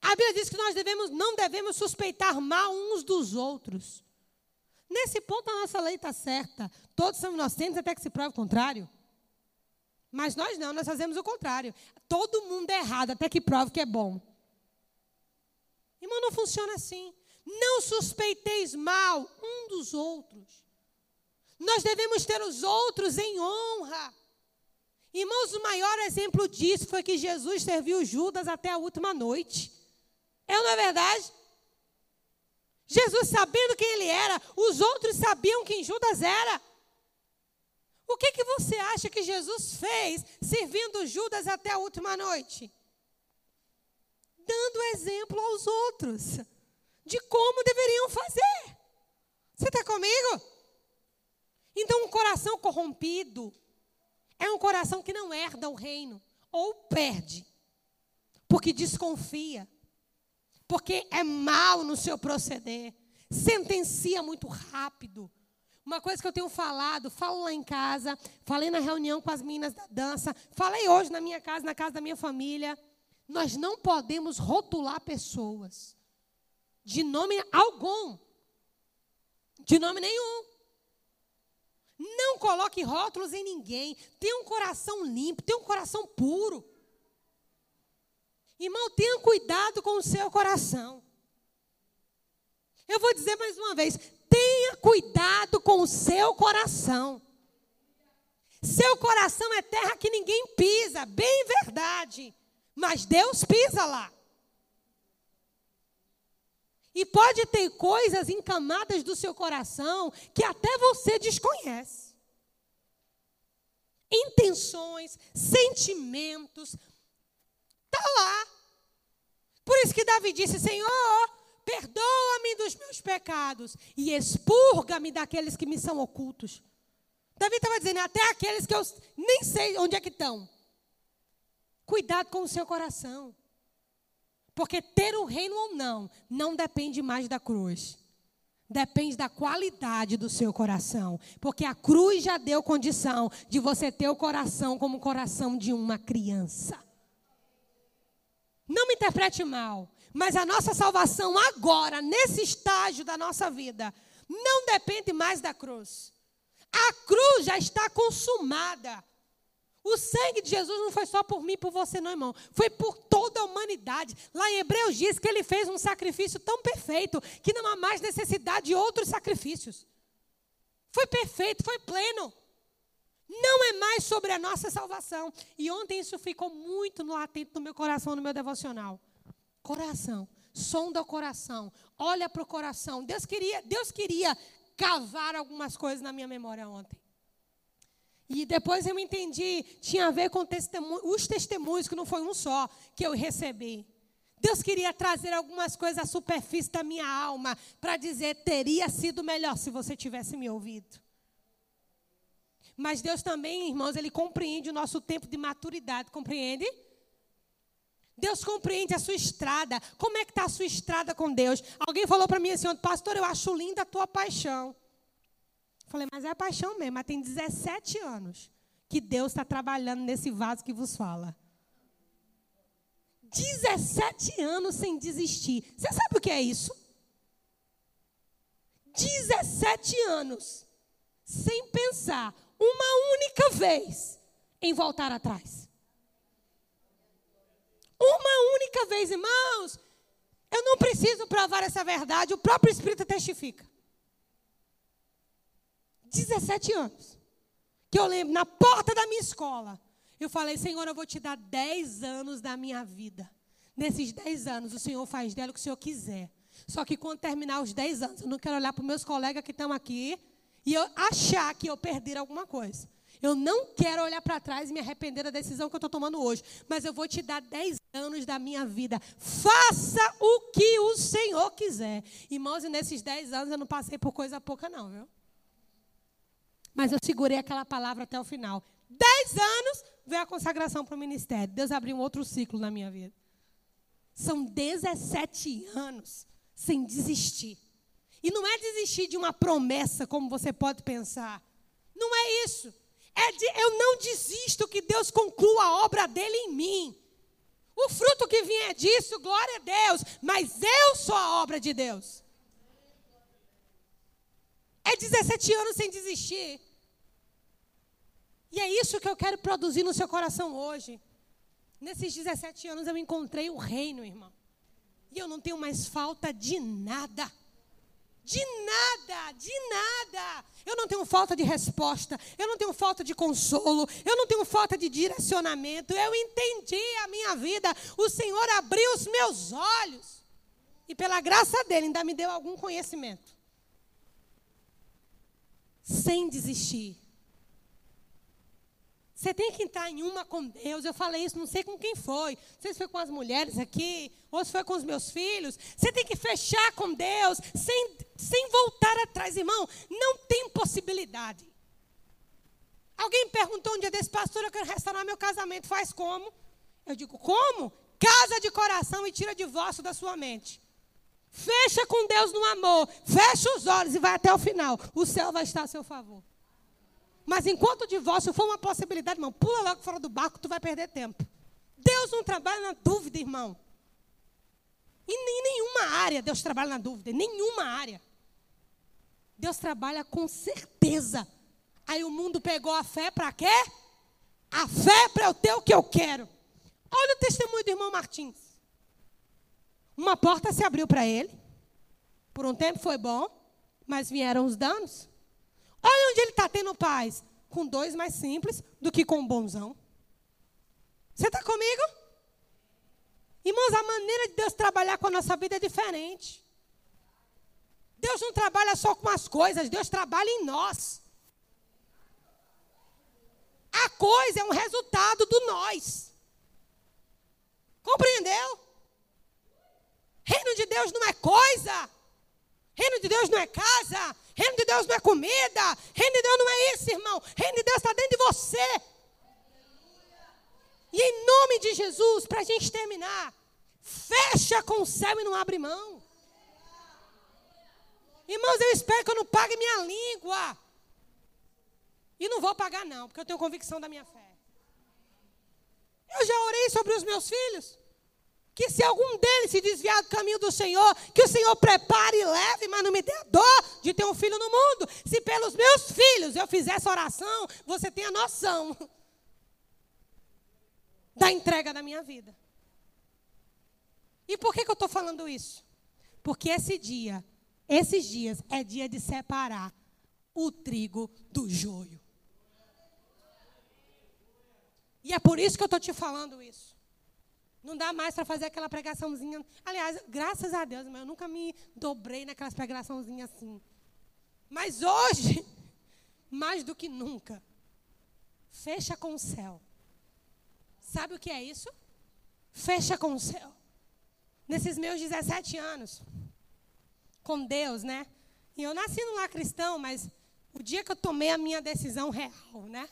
S1: A Bíblia diz que nós devemos, não devemos suspeitar mal uns dos outros. Nesse ponto a nossa lei está certa. Todos são inocentes até que se prove o contrário. Mas nós não, nós fazemos o contrário. Todo mundo é errado até que prove que é bom. Irmão, não funciona assim. Não suspeiteis mal um dos outros. Nós devemos ter os outros em honra. Irmãos, o maior exemplo disso foi que Jesus serviu Judas até a última noite. É ou não é verdade? Jesus sabendo quem ele era, os outros sabiam quem Judas era. O que, que você acha que Jesus fez servindo Judas até a última noite? Dando exemplo aos outros de como deveriam fazer. Você está comigo? Então, um coração corrompido é um coração que não herda o reino, ou perde, porque desconfia, porque é mal no seu proceder, sentencia muito rápido. Uma coisa que eu tenho falado, falo lá em casa, falei na reunião com as meninas da dança, falei hoje na minha casa, na casa da minha família. Nós não podemos rotular pessoas de nome algum. De nome nenhum. Não coloque rótulos em ninguém. Tenha um coração limpo, tenha um coração puro. Irmão, tenha cuidado com o seu coração. Eu vou dizer mais uma vez: tenha cuidado com o seu coração. Seu coração é terra que ninguém pisa, bem verdade. Mas Deus pisa lá. E pode ter coisas encamadas do seu coração que até você desconhece. Intenções, sentimentos, Está lá. Por isso que Davi disse: Senhor, perdoa-me dos meus pecados e expurga-me daqueles que me são ocultos. Davi estava dizendo, até aqueles que eu nem sei onde é que estão. Cuidado com o seu coração. Porque ter o reino ou não, não depende mais da cruz. Depende da qualidade do seu coração. Porque a cruz já deu condição de você ter o coração como o coração de uma criança. Não me interprete mal, mas a nossa salvação agora, nesse estágio da nossa vida, não depende mais da cruz. A cruz já está consumada. O sangue de Jesus não foi só por mim por você, não, irmão. Foi por toda a humanidade. Lá em Hebreus diz que ele fez um sacrifício tão perfeito que não há mais necessidade de outros sacrifícios. Foi perfeito, foi pleno. Não é mais sobre a nossa salvação. E ontem isso ficou muito no latente no meu coração, no meu devocional. Coração, sonda o coração, olha para o coração. Deus queria, Deus queria cavar algumas coisas na minha memória ontem. E depois eu entendi, tinha a ver com os testemunhos, que não foi um só que eu recebi. Deus queria trazer algumas coisas à superfície da minha alma para dizer: teria sido melhor se você tivesse me ouvido. Mas Deus também, irmãos, Ele compreende o nosso tempo de maturidade, compreende? Deus compreende a sua estrada. Como é que está a sua estrada com Deus? Alguém falou para mim assim, pastor, eu acho linda a tua paixão. Falei, mas é paixão mesmo, mas tem 17 anos que Deus está trabalhando nesse vaso que vos fala. 17 anos sem desistir. Você sabe o que é isso? 17 anos sem pensar uma única vez em voltar atrás. Uma única vez, irmãos. Eu não preciso provar essa verdade, o próprio Espírito testifica. 17 anos. Que eu lembro, na porta da minha escola, eu falei: Senhor, eu vou te dar 10 anos da minha vida. Nesses 10 anos, o Senhor faz dela o que o Senhor quiser. Só que quando terminar os 10 anos, eu não quero olhar para os meus colegas que estão aqui e eu achar que eu perder alguma coisa. Eu não quero olhar para trás e me arrepender da decisão que eu estou tomando hoje. Mas eu vou te dar 10 anos da minha vida. Faça o que o Senhor quiser. Irmãos, e nesses 10 anos eu não passei por coisa pouca, não, viu? Mas eu segurei aquela palavra até o final. Dez anos veio a consagração para o ministério. Deus abriu um outro ciclo na minha vida. São 17 anos sem desistir. E não é desistir de uma promessa, como você pode pensar. Não é isso. É de eu não desisto que Deus conclua a obra dele em mim. O fruto que vier disso, glória a Deus. Mas eu sou a obra de Deus. É 17 anos sem desistir. E é isso que eu quero produzir no seu coração hoje. Nesses 17 anos eu encontrei o reino, irmão. E eu não tenho mais falta de nada. De nada, de nada. Eu não tenho falta de resposta, eu não tenho falta de consolo, eu não tenho falta de direcionamento. Eu entendi a minha vida. O Senhor abriu os meus olhos. E pela graça dele ainda me deu algum conhecimento. Sem desistir. Você tem que entrar em uma com Deus. Eu falei isso, não sei com quem foi. Não sei se foi com as mulheres aqui, ou se foi com os meus filhos. Você tem que fechar com Deus, sem, sem voltar atrás, irmão. Não tem possibilidade. Alguém perguntou um dia desse, pastor, eu quero restaurar meu casamento. Faz como? Eu digo, como? Casa de coração e tira divórcio da sua mente. Fecha com Deus no amor. Fecha os olhos e vai até o final. O céu vai estar a seu favor. Mas enquanto o divórcio for uma possibilidade, irmão, pula logo fora do barco, tu vai perder tempo. Deus não trabalha na dúvida, irmão. Em nenhuma área Deus trabalha na dúvida, em nenhuma área. Deus trabalha com certeza. Aí o mundo pegou a fé para quê? A fé para eu ter o que eu quero. Olha o testemunho do irmão Martins. Uma porta se abriu para ele. Por um tempo foi bom, mas vieram os danos. Olha onde ele está tendo paz. Com dois mais simples do que com um bonzão. Você está comigo? Irmãos, a maneira de Deus trabalhar com a nossa vida é diferente. Deus não trabalha só com as coisas, Deus trabalha em nós. A coisa é um resultado do nós. Compreendeu? Reino de Deus não é coisa. Reino de Deus não é casa. Reino de Deus não é comida. Reino de Deus não é isso, irmão. Reino de Deus está dentro de você. E em nome de Jesus, para a gente terminar, fecha com o céu e não abre mão. Irmãos, eu espero que eu não pague minha língua. E não vou pagar, não, porque eu tenho convicção da minha fé. Eu já orei sobre os meus filhos. Que se algum deles se desviar do caminho do Senhor, que o Senhor prepare e leve, mas não me dê a dor de ter um filho no mundo. Se pelos meus filhos eu fizer essa oração, você tem a noção da entrega da minha vida. E por que, que eu estou falando isso? Porque esse dia, esses dias, é dia de separar o trigo do joio. E é por isso que eu estou te falando isso. Não dá mais para fazer aquela pregaçãozinha. Aliás, graças a Deus, mas eu nunca me dobrei naquelas pregaçãozinhas assim. Mas hoje, mais do que nunca, fecha com o céu. Sabe o que é isso? Fecha com o céu. Nesses meus 17 anos, com Deus, né? E eu nasci num lar cristão, mas o dia que eu tomei a minha decisão real, né?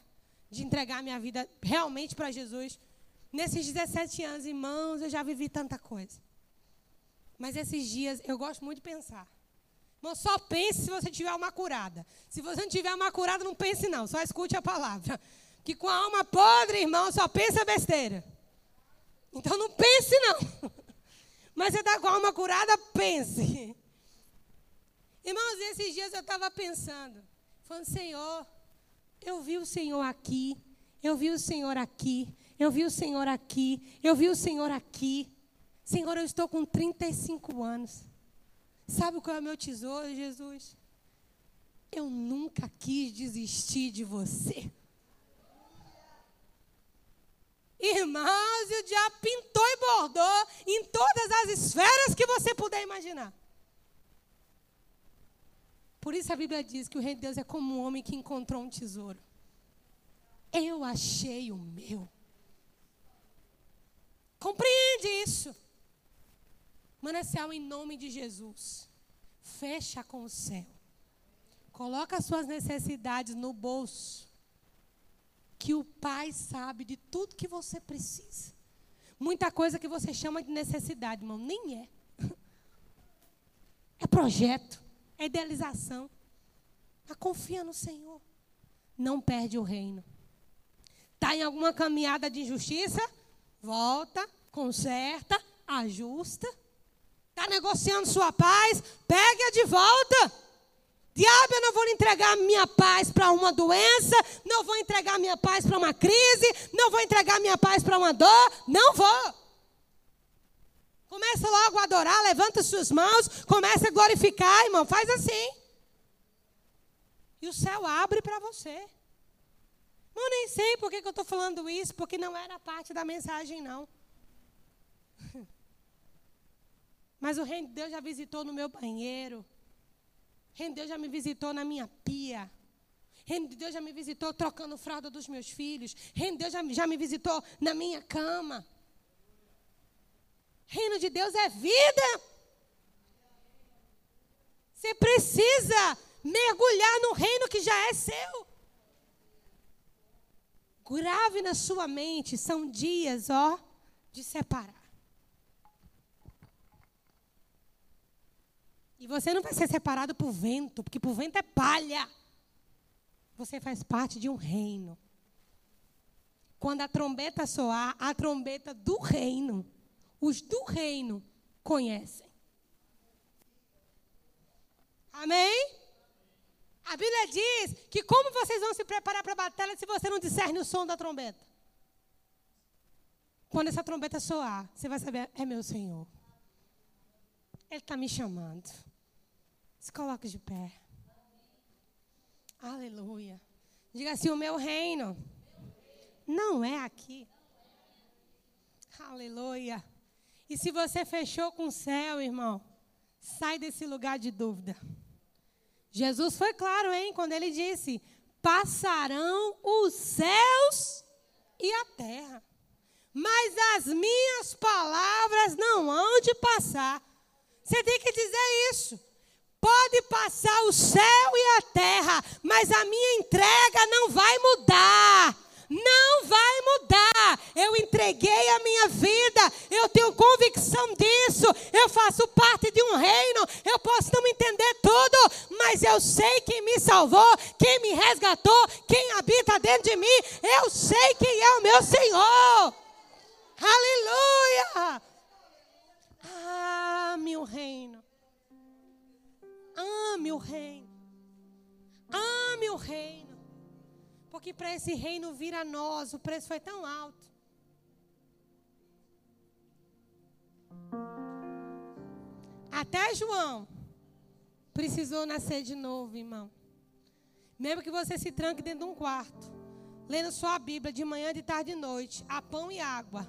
S1: De entregar a minha vida realmente para Jesus, Nesses 17 anos, irmãos, eu já vivi tanta coisa. Mas esses dias eu gosto muito de pensar. Irmão, só pense se você tiver uma curada. Se você não tiver uma curada, não pense não, só escute a palavra. Que com a alma podre, irmão, só pensa besteira. Então não pense não. Mas você está com a alma curada, pense. Irmãos, esses dias eu estava pensando, falando, Senhor, eu vi o Senhor aqui, eu vi o Senhor aqui, eu vi o Senhor aqui, eu vi o Senhor aqui. Senhor, eu estou com 35 anos. Sabe qual é o meu tesouro, Jesus? Eu nunca quis desistir de você. Irmãos, o diabo pintou e bordou em todas as esferas que você puder imaginar. Por isso a Bíblia diz que o rei de Deus é como um homem que encontrou um tesouro. Eu achei o meu. Compreende isso. Manancial, em nome de Jesus, fecha com o céu. Coloca as suas necessidades no bolso. Que o Pai sabe de tudo que você precisa. Muita coisa que você chama de necessidade, irmão, nem é. É projeto, é idealização. Mas confia no Senhor. Não perde o reino. Está em alguma caminhada de injustiça? Volta, conserta, ajusta. Está negociando sua paz? Pegue-a de volta. Diabo, eu não vou entregar minha paz para uma doença, não vou entregar minha paz para uma crise, não vou entregar minha paz para uma dor, não vou. Começa logo a adorar, levanta suas mãos, começa a glorificar, irmão, faz assim. E o céu abre para você. Sei por que, eu estou falando isso, porque não era parte da mensagem, não. Mas o reino de Deus já visitou no meu banheiro. O reino de Deus já me visitou na minha pia. O reino de Deus já me visitou trocando fralda dos meus filhos. O reino de Deus já, já me visitou na minha cama. O reino de Deus é vida. Você precisa mergulhar no reino que já é seu. Grave na sua mente, são dias, ó, de separar. E você não vai ser separado por vento, porque por vento é palha. Você faz parte de um reino. Quando a trombeta soar, a trombeta do reino, os do reino conhecem. Amém? A Bíblia diz que como vocês vão se preparar para a batalha se você não discerne o som da trombeta? Quando essa trombeta soar, você vai saber, é meu Senhor. Ele está me chamando. Se coloque de pé. Aleluia. Diga assim: o meu reino não é aqui. Aleluia. E se você fechou com o céu, irmão, sai desse lugar de dúvida. Jesus foi claro, hein, quando ele disse: passarão os céus e a terra, mas as minhas palavras não hão de passar. Você tem que dizer isso. Pode passar o céu e a terra, mas a minha entrega não vai mudar não vai mudar. Eu entreguei a minha vida, eu tenho convicção disso, eu faço parte de um reino, eu posso não entender tudo, mas eu sei quem me salvou, quem me resgatou, quem habita dentro de mim, eu sei quem é o meu Senhor. Aleluia! Ame o reino. Ame o reino. Ame o reino. Porque para esse reino vir a nós, o preço foi tão alto. Até João precisou nascer de novo, irmão. Mesmo que você se tranque dentro de um quarto, lendo sua Bíblia de manhã, de tarde e de noite, a pão e água,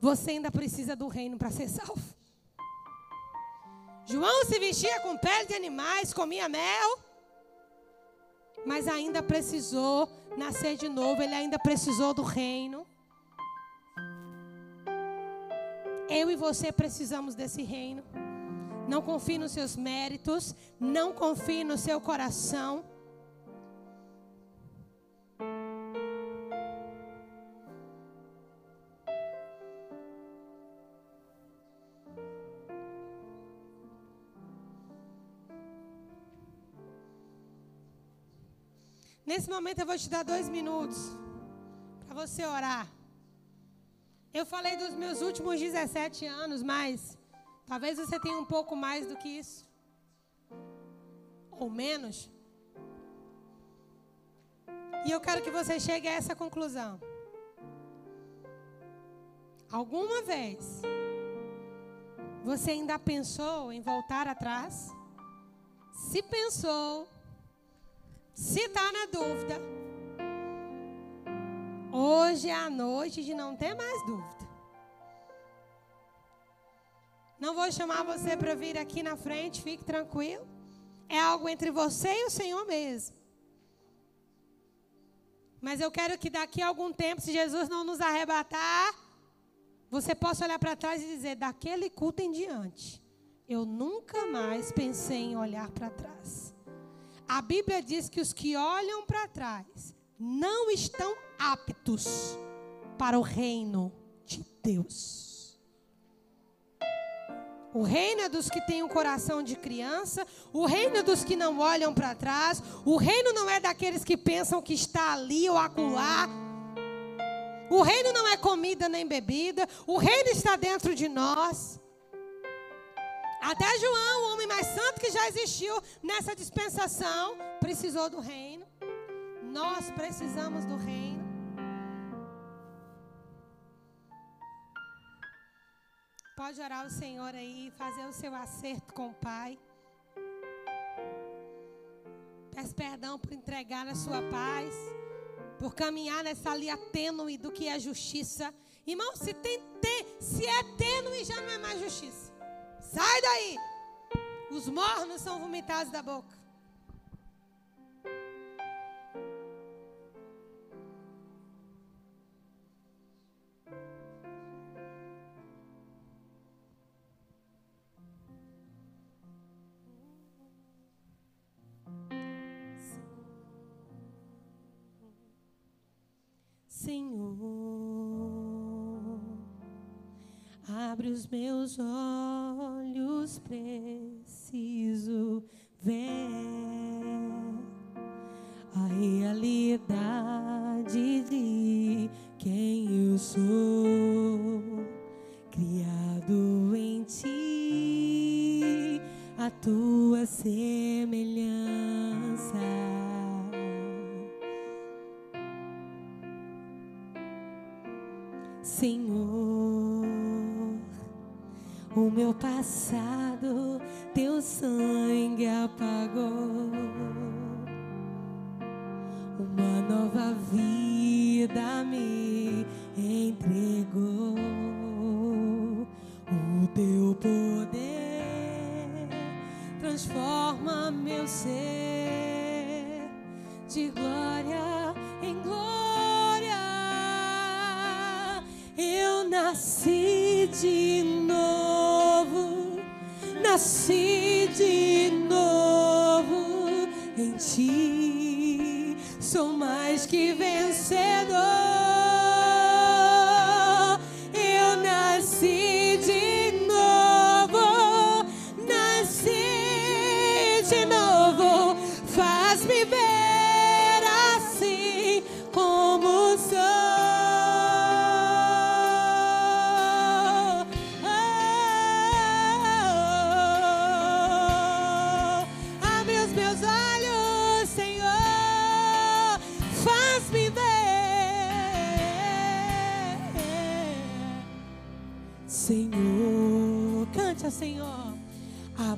S1: você ainda precisa do reino para ser salvo. João se vestia com pele de animais, comia mel, mas ainda precisou nascer de novo, ele ainda precisou do reino. Eu e você precisamos desse reino. Não confie nos seus méritos, não confie no seu coração. Nesse momento eu vou te dar dois minutos para você orar. Eu falei dos meus últimos 17 anos, mas talvez você tenha um pouco mais do que isso. Ou menos. E eu quero que você chegue a essa conclusão. Alguma vez você ainda pensou em voltar atrás? Se pensou, se está na dúvida, Hoje é a noite de não ter mais dúvida. Não vou chamar você para vir aqui na frente, fique tranquilo. É algo entre você e o Senhor mesmo. Mas eu quero que daqui a algum tempo, se Jesus não nos arrebatar, você possa olhar para trás e dizer: daquele culto em diante, eu nunca mais pensei em olhar para trás. A Bíblia diz que os que olham para trás não estão aptos para o reino de Deus. O reino é dos que têm um coração de criança, o reino é dos que não olham para trás, o reino não é daqueles que pensam que está ali ou acolá. O reino não é comida nem bebida, o reino está dentro de nós. Até João, o homem mais santo que já existiu nessa dispensação, precisou do reino. Nós precisamos do reino. Pode orar o Senhor aí, fazer o seu acerto com o Pai. Peço perdão por entregar a sua paz, por caminhar nessa linha tênue do que é justiça. Irmão, se, tem, tem, se é tênue, já não é mais justiça. Sai daí! Os mornos são vomitados da boca. Senhor, abre os meus olhos, preciso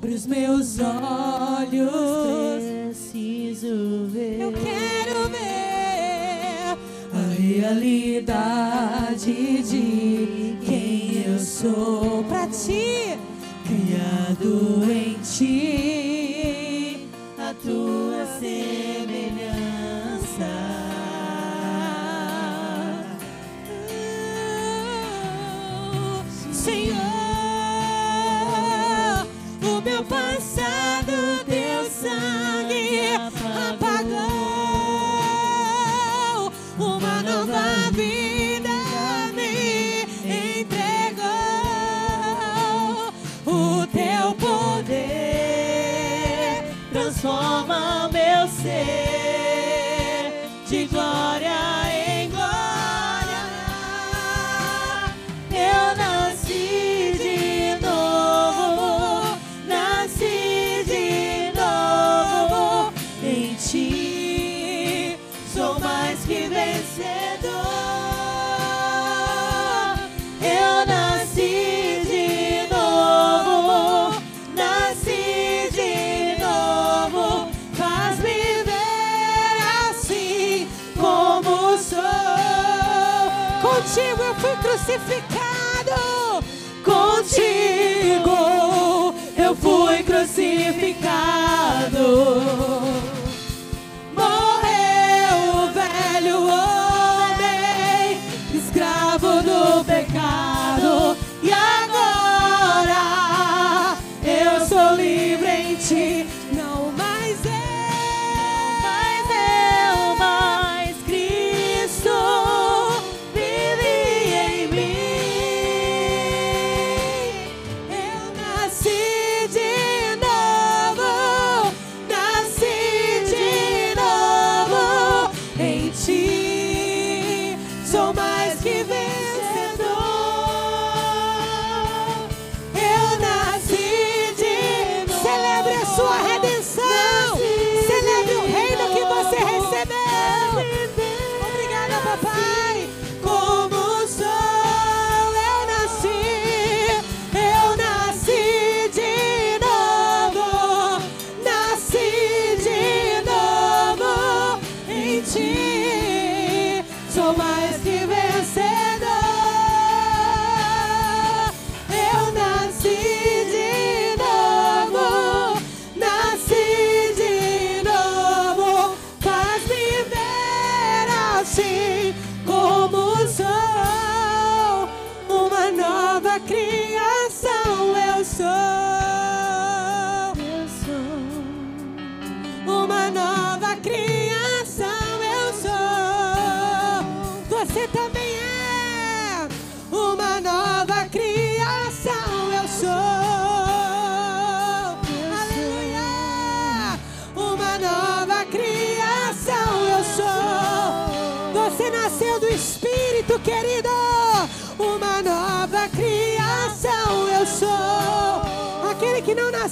S1: Abre os meus olhos.
S2: Preciso ver.
S1: Eu quero ver
S2: a realidade de quem eu sou
S1: para ti,
S2: criado em ti, a tua semelhança.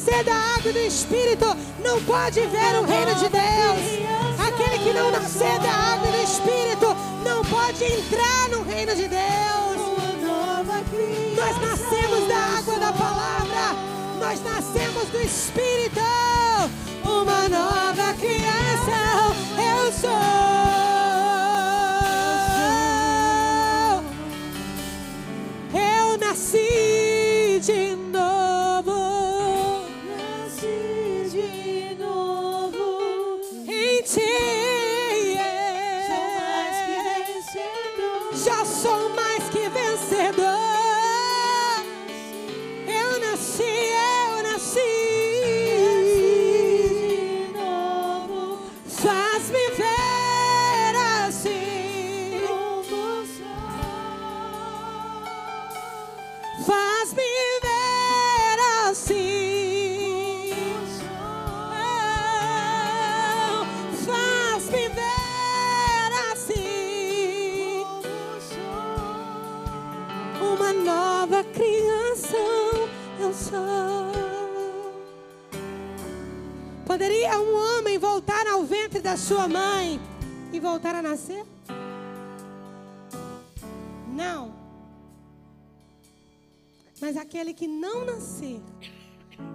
S1: Nascer da água e do Espírito não pode ver o reino de Deus. Aquele que não nascer da água e do Espírito não pode entrar no reino de Deus. Nós nascemos da água da palavra, nós nascemos do Espírito. Uma nova criação da sua mãe e voltar a nascer? Não. Mas aquele que não nascer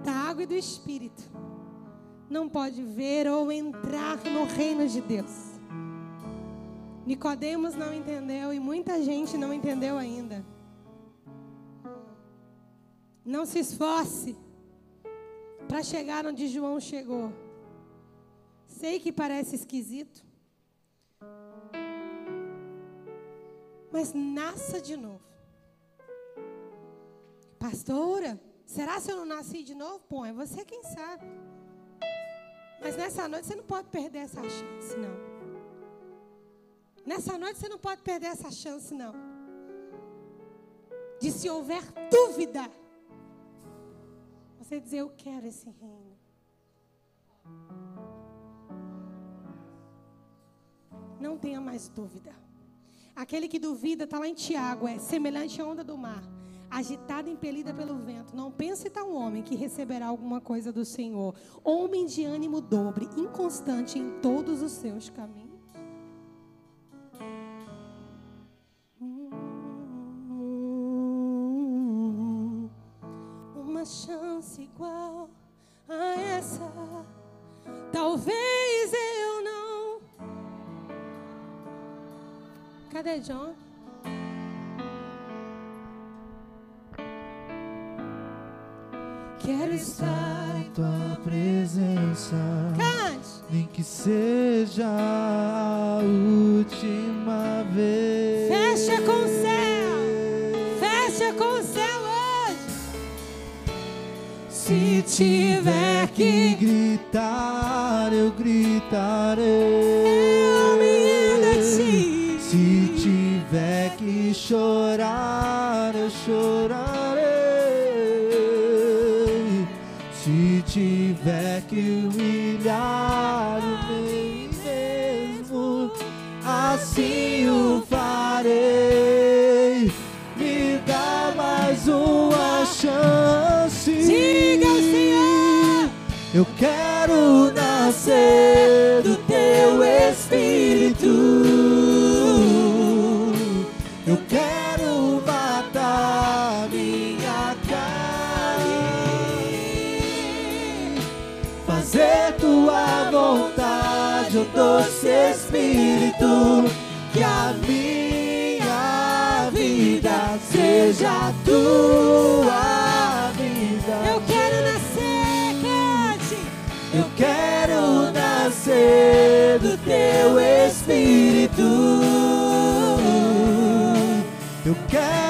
S1: da água e do Espírito não pode ver ou entrar no reino de Deus. Nicodemos não entendeu e muita gente não entendeu ainda. Não se esforce para chegar onde João chegou. Sei que parece esquisito, mas nasça de novo. Pastora, será se eu não nasci de novo? Pô, é você quem sabe. Mas nessa noite você não pode perder essa chance, não. Nessa noite você não pode perder essa chance, não. De se houver dúvida, você dizer: Eu quero esse reino. Não tenha mais dúvida. Aquele que duvida está lá em Tiago, é semelhante à onda do mar agitada e impelida pelo vento. Não pense tal homem que receberá alguma coisa do Senhor. Homem de ânimo dobre, inconstante em todos os seus caminhos. Uma chance igual a essa, talvez eu Cadê John?
S3: Quero estar em tua presença.
S1: Cante.
S3: Nem que seja a última vez.
S1: Fecha com o céu. Fecha com o céu hoje.
S3: Se tiver que gritar, eu gritarei. Chorar, eu chorarei. Se tiver que humilhar o mim mesmo, assim o farei. Me dá mais uma chance.
S1: Diga Senhor.
S3: Eu quero nascer doce espírito, que a minha vida seja a tua vida.
S1: Eu quero nascer, cante.
S3: Eu quero nascer do teu espírito. Eu quero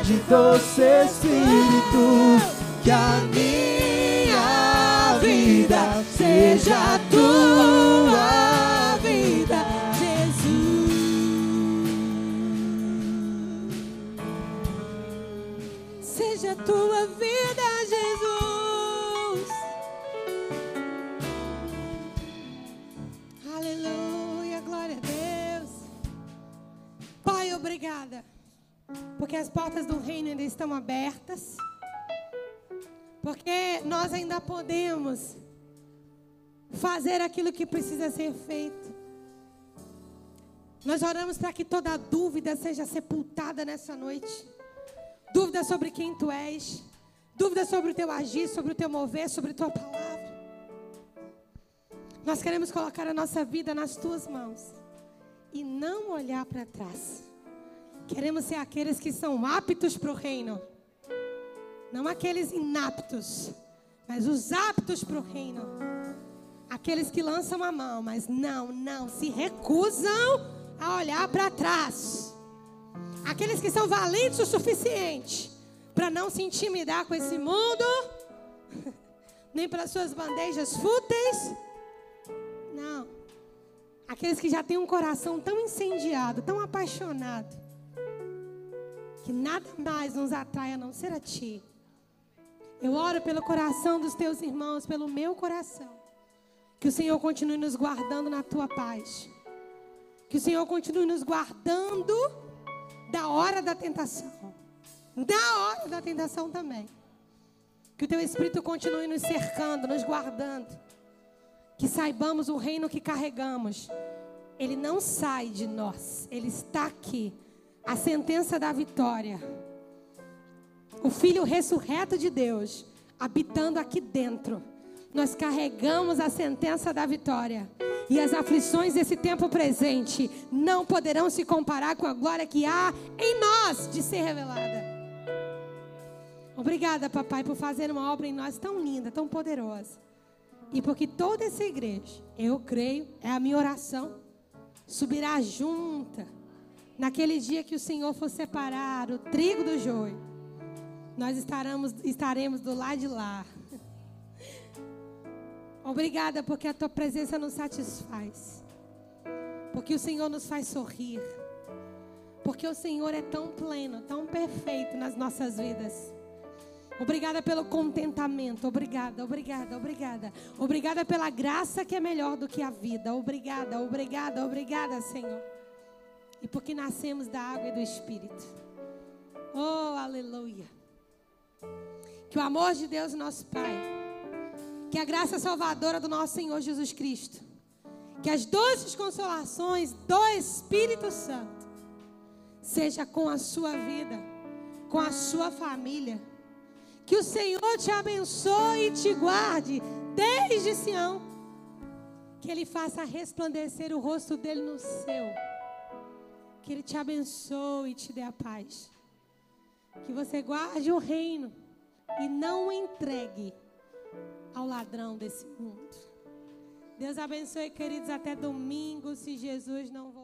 S3: vontade, doce espírito, que a minha vida seja tua
S1: Porque as portas do reino ainda estão abertas. Porque nós ainda podemos fazer aquilo que precisa ser feito. Nós oramos para que toda dúvida seja sepultada nessa noite. Dúvida sobre quem tu és. Dúvida sobre o teu agir, sobre o teu mover, sobre a tua palavra. Nós queremos colocar a nossa vida nas tuas mãos e não olhar para trás. Queremos ser aqueles que são aptos para o reino, não aqueles inaptos, mas os aptos para o reino. Aqueles que lançam a mão, mas não, não, se recusam a olhar para trás. Aqueles que são valentes o suficiente para não se intimidar com esse mundo, nem pelas suas bandejas fúteis. Não. Aqueles que já têm um coração tão incendiado, tão apaixonado, que nada mais nos atrai a não ser a Ti. Eu oro pelo coração dos teus irmãos, pelo meu coração. Que o Senhor continue nos guardando na tua paz. Que o Senhor continue nos guardando da hora da tentação. Da hora da tentação também. Que o teu Espírito continue nos cercando, nos guardando. que saibamos o reino que carregamos. Ele não sai de nós, ele está aqui. A sentença da vitória. O Filho ressurreto de Deus habitando aqui dentro. Nós carregamos a sentença da vitória. E as aflições desse tempo presente não poderão se comparar com a glória que há em nós de ser revelada. Obrigada, papai, por fazer uma obra em nós tão linda, tão poderosa. E porque toda essa igreja, eu creio, é a minha oração, subirá junta naquele dia que o Senhor for separar o trigo do joio. Nós estaremos, estaremos do lado de lá. Obrigada porque a tua presença nos satisfaz. Porque o Senhor nos faz sorrir. Porque o Senhor é tão pleno, tão perfeito nas nossas vidas. Obrigada pelo contentamento. Obrigada, obrigada, obrigada. Obrigada pela graça que é melhor do que a vida. Obrigada, obrigada, obrigada, Senhor. E porque nascemos da água e do Espírito. Oh, aleluia. Que o amor de Deus, nosso Pai, que a graça salvadora do nosso Senhor Jesus Cristo, que as doces consolações do Espírito Santo, seja com a sua vida, com a sua família que o Senhor te abençoe e te guarde desde Sião. Que Ele faça resplandecer o rosto dele no seu. Que Ele te abençoe e te dê a paz. Que você guarde o reino e não entregue ao ladrão desse mundo. Deus abençoe, queridos, até domingo, se Jesus não voltar.